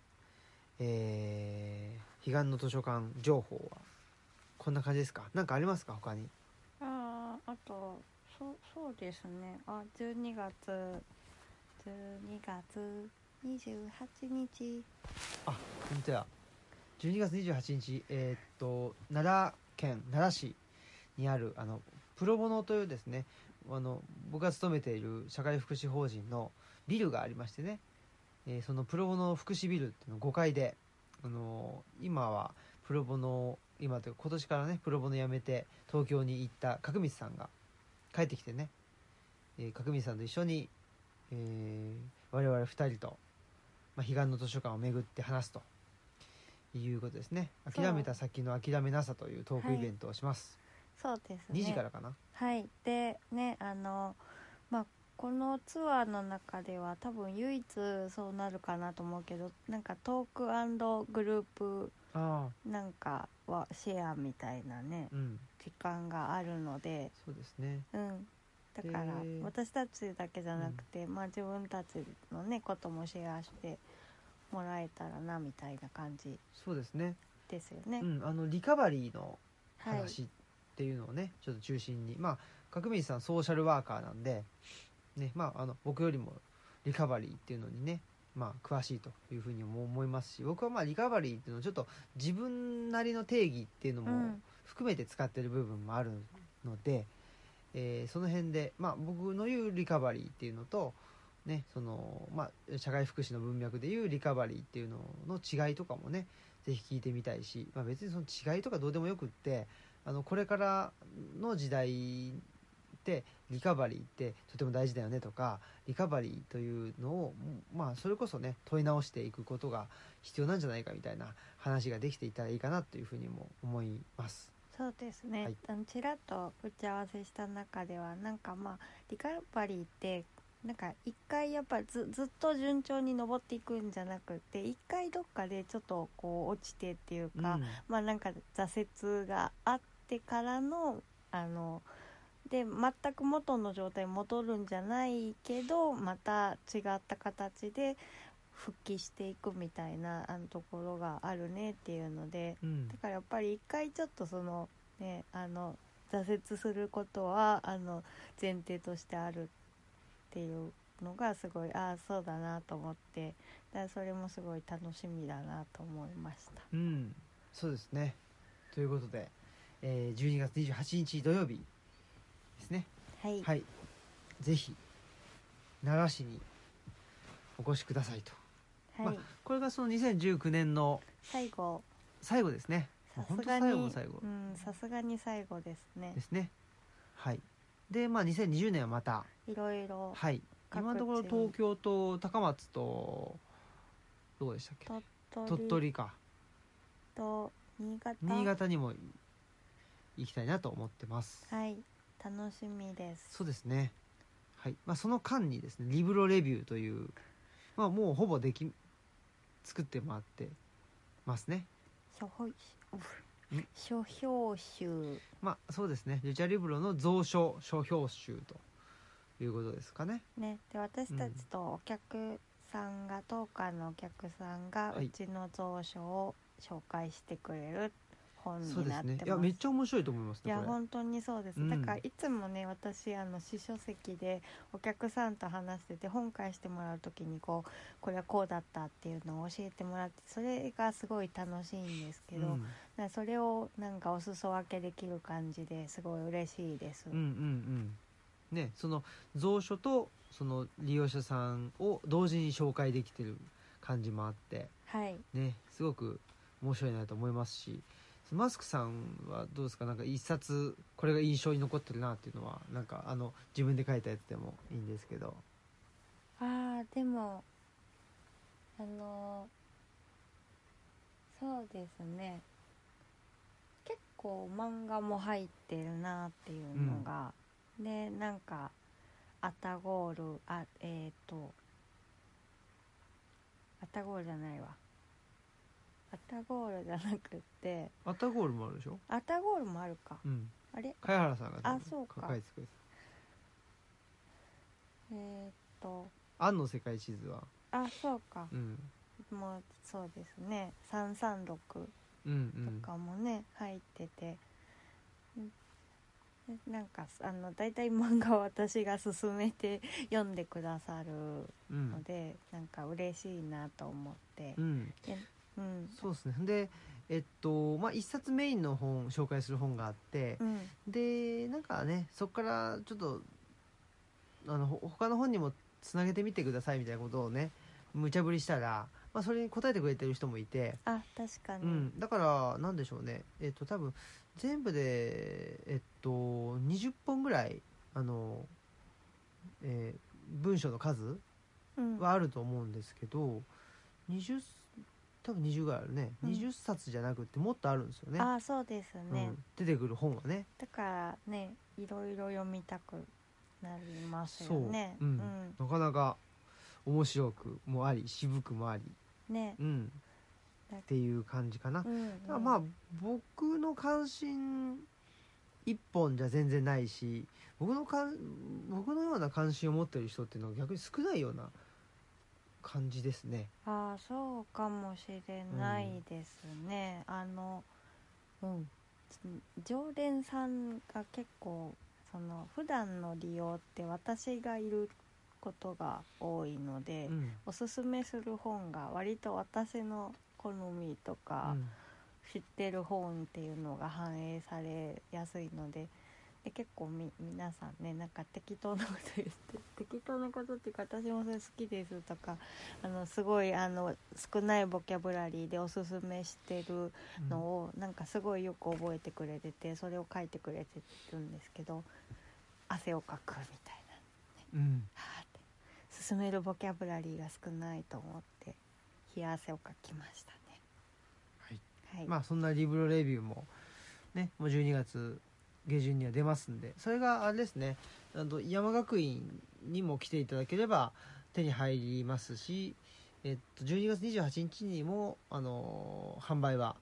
えー、彼岸の図書館情報はこんな感じですか？何かありますか？他に。あああとそうそうですね。あ12月12月28日。あ本当や。12月28日えーっと奈良県奈良市にあるあのプロボノというですねあの僕が勤めている社会福祉法人のビルがありましてね、えーそのプロボノ福祉ビルっていうの5階であの今はプロボノ今というか今年からねプロボノ辞めて東京に行った角光さんが帰ってきてね、えー角光さんと一緒に、えー我々2人と、まあ、彼岸の図書館を巡って話すということですね。諦めた先の諦めなさというトークイベントをします、そう。ですね。2時からかな。はい。でねあのまあこのツアーの中では多分唯一そうなるかなと思うけどなんかトークグループなんかはシェアみたいなねうん。時間があるので。そうですね。うん。だから私たちだけじゃなくて、まあ自分たちのねこともシェアしてもらえたらなみたいな感じそうですね。ですよね。うん。あのリカバリーのはい、話っていうのをね、ちょっと中心に。まあ角光さんソーシャルワーカーなんでねまああの僕よりもリカバリーっていうのにねまあ詳しいというふうにも思いますし僕はまあリカバリーっていうのをちょっと自分なりの定義っていうのもうん。含めて使ってる部分もあるので、えーその辺で、まあ、僕の言うリカバリーっていうのと、ねそのまあ、社会福祉の文脈でいうリカバリーっていうのの違いとかもねぜひ聞いてみたいし、まあ、別にその違いとかどうでもよくってあのこれからの時代ってリカバリーってとても大事だよねとかリカバリーというのを、まあ、それこそね問い直していくことが必要なんじゃないかみたいな話ができていたらいいかなというふうにも思います。そうですね、はい。あのちらっと打ち合わせした中ではなんかまあリカバリーってなんか一回やっぱずずっと順調に登っていくんじゃなくて一回どっかでちょっとこう落ちてっていうか、うん。まあなんか挫折があってからのあので全く元の状態に戻るんじゃないけどまた違った形で復帰していくみたいなあのところがあるねっていうのでうん。だからやっぱり一回ちょっとそのねあの挫折することはあの前提としてあるっていうのがすごいああそうだなと思ってだそれもすごい楽しみだなと思いました。うん。そうですね。ということで、えー12月28日土曜日ですね。はい、はい。ぜひ奈良市にお越しくださいと。はい。まこれがその2019年の最後。最後ですね。さすがに最後。うんさすがに最後ですね。ですね。はい。でまあ2020年はまたいろいろはい。各今のところ地東京と高松とどこでしたっけ？鳥取か。と新潟。新潟にも行きたいなと思ってます。はい楽しみです。そうですね。はい、まあ、その間にですねリブロレビューという、まあ、もうほぼでき作ってもらってますね。書評ん。書評集。まあそうですね。ルチャリブロの蔵書書評集ということですかね。ね。で私たちとお客さんが、トーカーのお客さんがはい。うちの蔵書を紹介してくれる本そうですになってます。ね。いやめっちゃ面白いと思いますいやねこれ。本当にそうです、うん。だからいつもね私あの試書席でお客さんと話してて本返してもらう時にこうこれはこうだったっていうのを教えてもらってそれがすごい楽しいんですけど、うん。それをなんかお裾分けできる感じですごい嬉しいです、うんうんうん。ねその蔵書とその利用者さんを同時に紹介できてる感じもあってはい。ねすごく面白いなと思いますしマスクさんはどうですか？なんか一冊これが印象に残ってるなっていうのはなんかあの自分で書いたやつでもいいんですけど。あーでもあのそうですね。結構漫画も入ってるなっていうのが、でなんかアタゴールあえっ、とアタゴールじゃないわアタゴールじゃなくて。アタゴールもあるでしょ？アタゴールもあるか。うん。あれ？茅原さんがあそうか。書いてくれてえっ、と。た「アンの世界地図は」あそうか。うん、もうそうですね。336うんうとんかもね、入ってて。うん。でなんかあの大体漫画を私が勧めて読んでくださるうん。ので、なんか嬉しいなと思って。う、ん。でうん。そうですね。でえっとまあ一冊メインの本紹介する本があってうん。でなんかねそこからちょっとあのほ他の本にもつなげてみてくださいみたいなことをね無茶ぶりしたら、まあ、それに答えてくれてる人もいて、あ確かに、うん、だからなんでしょうね。えっと多分全部でえっと20本ぐらいあの、えー文章の数うん。はあると思うんですけど20多分20ぐらいあるね、うん。20冊じゃなくてもっとあるんですよね。あそうですね、うん、出てくる本はね。だからねいろいろ読みたくなりますよそう、ねうん。なかなか面白くもあり渋くもあり、うんね。うん、っていう感じかな、うん、だからまあ僕の関心一本じゃ全然ないし僕のかん僕のような関心を持ってる人っていうのは逆に少ないような感じですね。ああそうかもしれないですね、あのうん。常連さんが結構その普段の利用って私がいることが多いので、うん。おすすめする本が割と私の好みとか、知ってる本っていうのが反映されやすいのでで結構み皆さんねなんか適当なこと言って 適当なことっていうか私もそれ好きですとかあのすごいあの少ないボキャブラリーでおすすめしてるうん。のをなんかすごいよく覚えてくれててそれを書いてくれてるんですけど汗をかくみたいなうん。はあって。進めるボキャブラリーが少ないと思って冷や汗をかきましたね。はい。はい、まあそんなリブロレビューもねもう12月下旬には出ますんでそれがあれですね。あの山学院にも来ていただければ手に入りますし、えっと、12月28日にも、あの販売は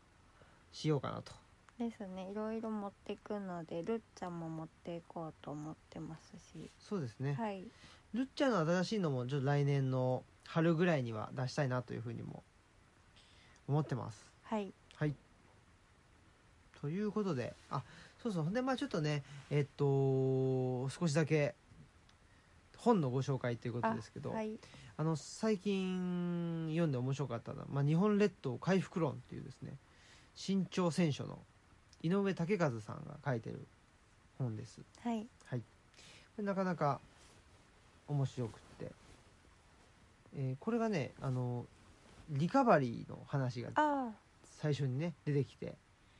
しようかなと。ですね。いろいろ持っていくのでルッチャも持っていこうと思ってますし。そうですね、はい。ルッチャの新しいのもちょっと来年の春ぐらいには出したいなというふうにも思ってます。はい。はい。ということであそうそう。ほんでまあちょっとねえっと少しだけ本のご紹介ということですけどあ,、はい。の最近読んで面白かったのは「まあ、日本列島回復論」っていうですね新潮選書の井上武和さんが書いてる本です。はい。これなかなか面白くって、えーこれがねあのリカバリーの話があ最初にね出てきて。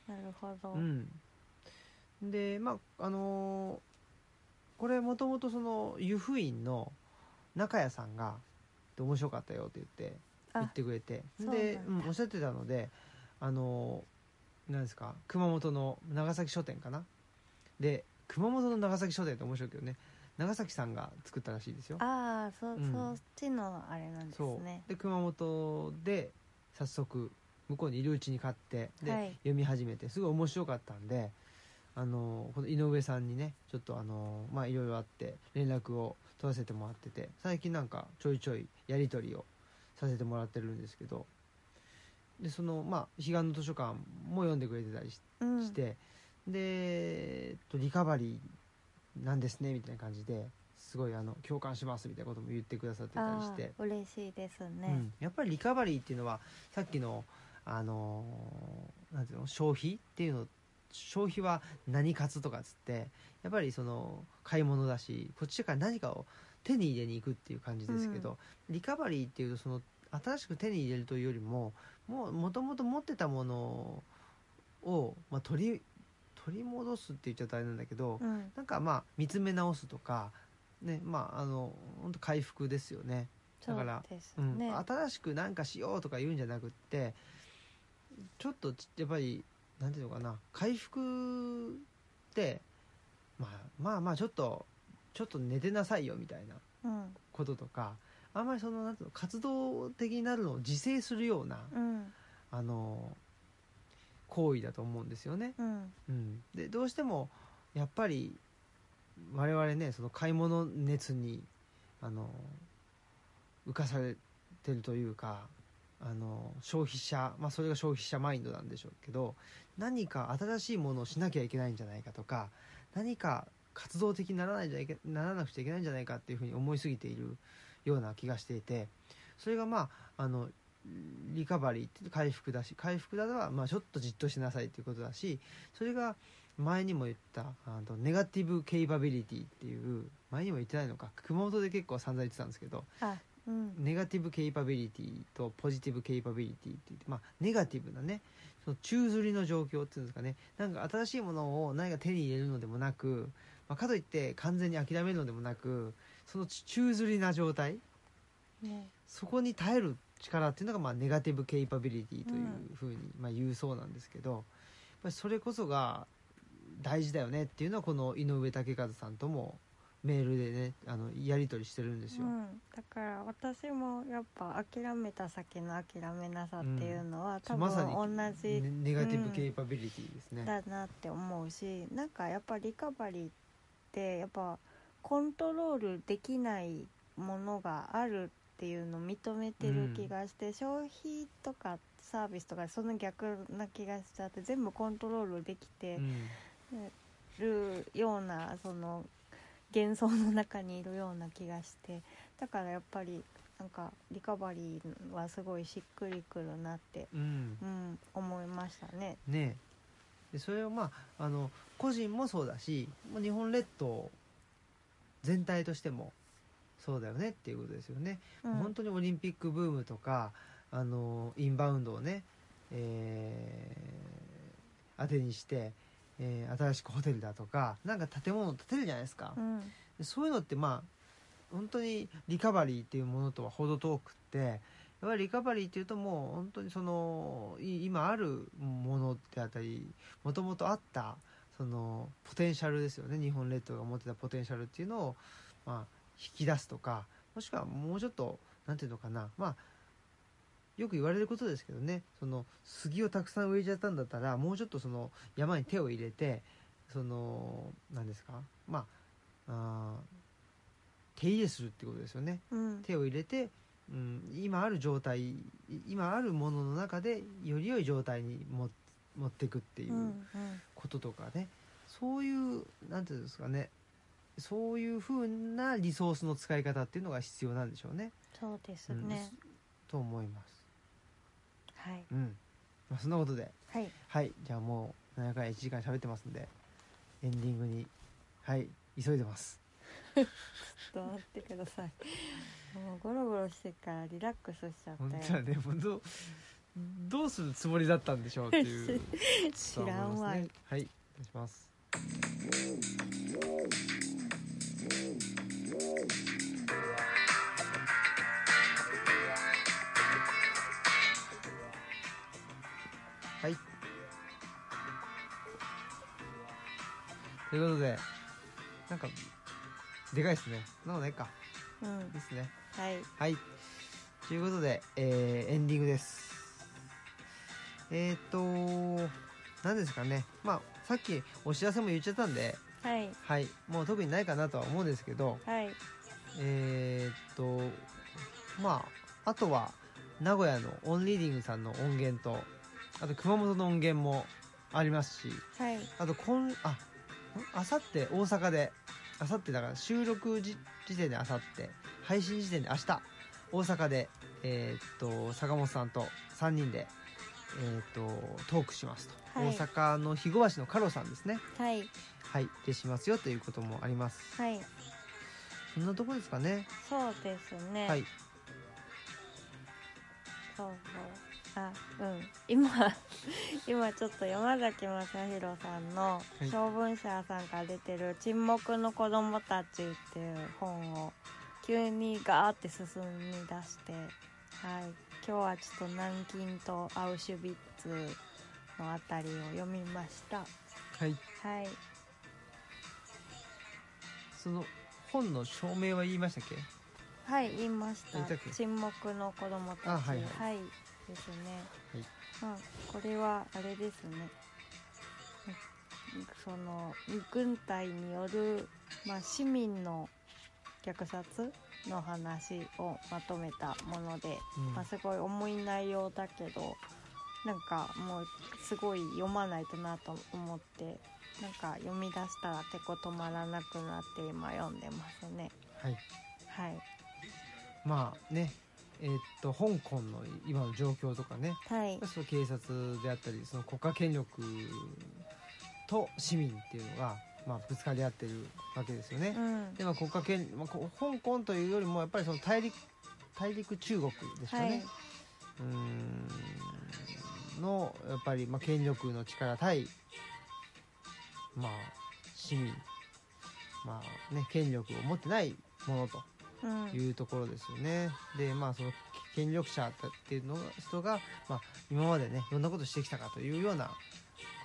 あなるほど、うんでまああのーこれもともとその湯布院の中谷さんが「面白かったよ」って言ってあ言ってくれて。で、うん、おっしゃってたのであのーなんですか熊本の長崎書店かな？で熊本の長崎書店って面白いけどね長崎さんが作ったらしいですよ。ああそ,、うん。そっちのあれなんですね。で熊本で早速向こうにいるうちに買ってで、はい。読み始めてすごい面白かったんであのこの井上さんにねちょっとあのまあいろいろあって連絡を取らせてもらってて最近なんかちょいちょいやり取りをさせてもらってるんですけどでそのまあ彼岸の図書館も読んでくれてたりしうん。で、と、リカバリーなんですねみたいな感じですごいあの共感しますみたいなことも言ってくださってたりあして。あ嬉しいですね、うん、やっぱりリカバリーっていうのはさっきのあのーなんていうの消費っていうの消費は何活とかっつってやっぱりその買い物だしこっちから何かを手に入れに行くっていう感じですけど、リカバリーっていうとその新しく手に入れるというよりももうもともと持ってたものを、まあ、取り取り戻すって言っちゃったあれなんだけど、うん。なんかまあ見つめ直すとかねまああの本当回復ですよね。だからそうんね、新しく何かしようとか言うんじゃなくってちょっとちやっぱりなんていうのかな回復って、まあ、まあまあちょっとちょっと寝てなさいよみたいなうん。こととかあんまりそのなんていうの活動的になるのを自制するような、うん。あの行為だと思うんですよね。うん。うん、でどうしてもやっぱり我々ねその買い物熱にあの浮かされてるというかあの消費者、まあ、それが消費者マインドなんでしょうけど何か新しいものをしなきゃいけないんじゃないかとか何か活動的にならないじゃいけならなくちゃいけないんじゃないかっていうふうに思いすぎているような気がしていてそれがまああのリカバリーって回復だし回復だはまあちょっとじっとしなさいっていうことだしそれが前にも言ったあのネガティブケイパビリティっていう前にも言ってないのか熊本で結構散々言ってたんですけどあうんネガティブケイパビリティとポジティブケイパビリティって言ってまあネガティブなねその宙吊りの状況っていうんですかね。なんか新しいものを何か手に入れるのでもなく、まあ、かといって完全に諦めるのでもなくその宙吊りな状態ね。そこに耐える力っていうのがまあネガティブケイパビリティというふうにまあ言うそうなんですけど、やっぱりそれこそが大事だよねっていうのはこの井上武和さんともメールでねあのやり取りしてるんですよ。うん、だから私もやっぱ諦めた先の諦めなさっていうのは、多分まさに同じねネガティブケイパビリティですね。だなって思うし、なんかやっぱリカバリーってやっぱコントロールできないものがあるっていうのを認めてる気がして、消費とかサービスとかその逆な気がしちゃって全部コントロールできてうんるようなその幻想の中にいるような気がしてだからやっぱりなんかリカバリーはすごいしっくりくるなって、うんうん、思いましたね。ねでそれをまああの個人もそうだしまあ日本列島全体としてもそうだよねっていうことですよね。うん、本当にオリンピックブームとかあのインバウンドをね、えー当てにして、えー新しくホテルだとかなんか建物を建てるじゃないですか、うん。でそういうのってまあ本当にリカバリーっていうものとは程遠くってやっぱりリカバリーっていうともう本当にそのい今あるものであったりもともとあったそのポテンシャルですよね。日本列島が持ってたポテンシャルっていうのを、まあ、引き出すとかもしくはもうちょっとなんていうのかな。まあよく言われることですけどね。その杉をたくさん植えちゃったんだったらもうちょっとその山に手を入れてその何ですか？まあ手入れするってことですよね。うん。手を入れて、うん、今ある状態い今あるものの中でより良い状態にも持っていくっていううんうん。こととかね、そういうなんていうんですかね。そういうふうなリソースの使い方っていうのが必要なんでしょうね。そうですうんね、と思います。はい。うん。まあ、そんなことで。はい。はい。じゃあもう7回1時間喋ってますんでエンディングに。はい。急いでます。ちょっと待ってください。もうゴロゴロしてからリラックスしちゃったよ本当はね。もうどうどうするつもりだったんでしょうっていう。知らんわ。い、はい、お願いします。ということで、なんか、でかいですね。なのないか。うんですね。はいはい。ということで、えーエンディングです。えっ、ー、と、何ですかね。まあ、さっきお知らせも言っちゃったんで、はいはい。もう特にないかなとは思うんですけど、はいえっ、と、まあ、あとは、名古屋のオンリーディングさんの音源と、あと熊本の音源もありますし、はいあと今ああさって大阪で。あさってだから収録時時点であさって配信時点で明日。大阪でえーっと坂本さんと3人でえーっとトークしますと、はい。大阪の肥後橋のカロさんですね。はい。はいでしますよということもあります。はい。そんなとこですかね。そうですね。はい。そうそうあうん。今 今ちょっと山崎正弘さんのはい。小文社さんから出てる「沈黙の子供たち」っていう本を急にガーって進み出してはい。今日はちょっと南京とアウシュビッツのあたりを読みました。はい。はい。その本の証明は言いましたっけ？はい言いました。沈黙の子供たち。あはい。はいですね。はい。まあこれはあれですね。うんその軍隊による、まあ、市民の虐殺の話をまとめたもので、うん。まあ、すごい重い内容だけどなんかもうすごい読まないとなと思ってなんか読み出したら結構止まらなくなって今読んでますね。はい。はい。まあねえーっと香港の今の状況とかね。はい。その警察であったりその国家権力と市民っていうのが、まあ、ぶつかり合ってるわけですよね。うん。でまあ、国家権、まあ、こ香港というよりもやっぱりその大陸大陸中国ですよね。はい。うーんのやっぱり、まあ、権力の力対、まあ、市民、まあね、権力を持ってないものと。うんいうところですよね。でまあその権力者っていうのが人が、まあ、今までねどんなことしてきたかというようなこ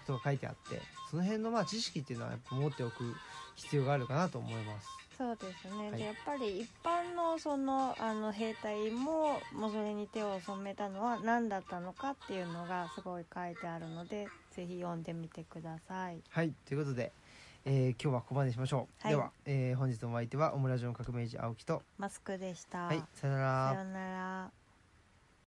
とが書いてあってその辺のまあ知識っていうのはやっぱ持っておく必要があるかなと思います。そうですね、はい。でやっぱり一般のそのあの兵隊ももうそれに手を染めたのは何だったのかっていうのがすごい書いてあるのでぜひ読んでみてください。はい。ということで、えー今日はここまでにしましょう。はい。では、えー本日のお相手はオムラジオン革命児青木とマスクでした、はいさよなら。さようなら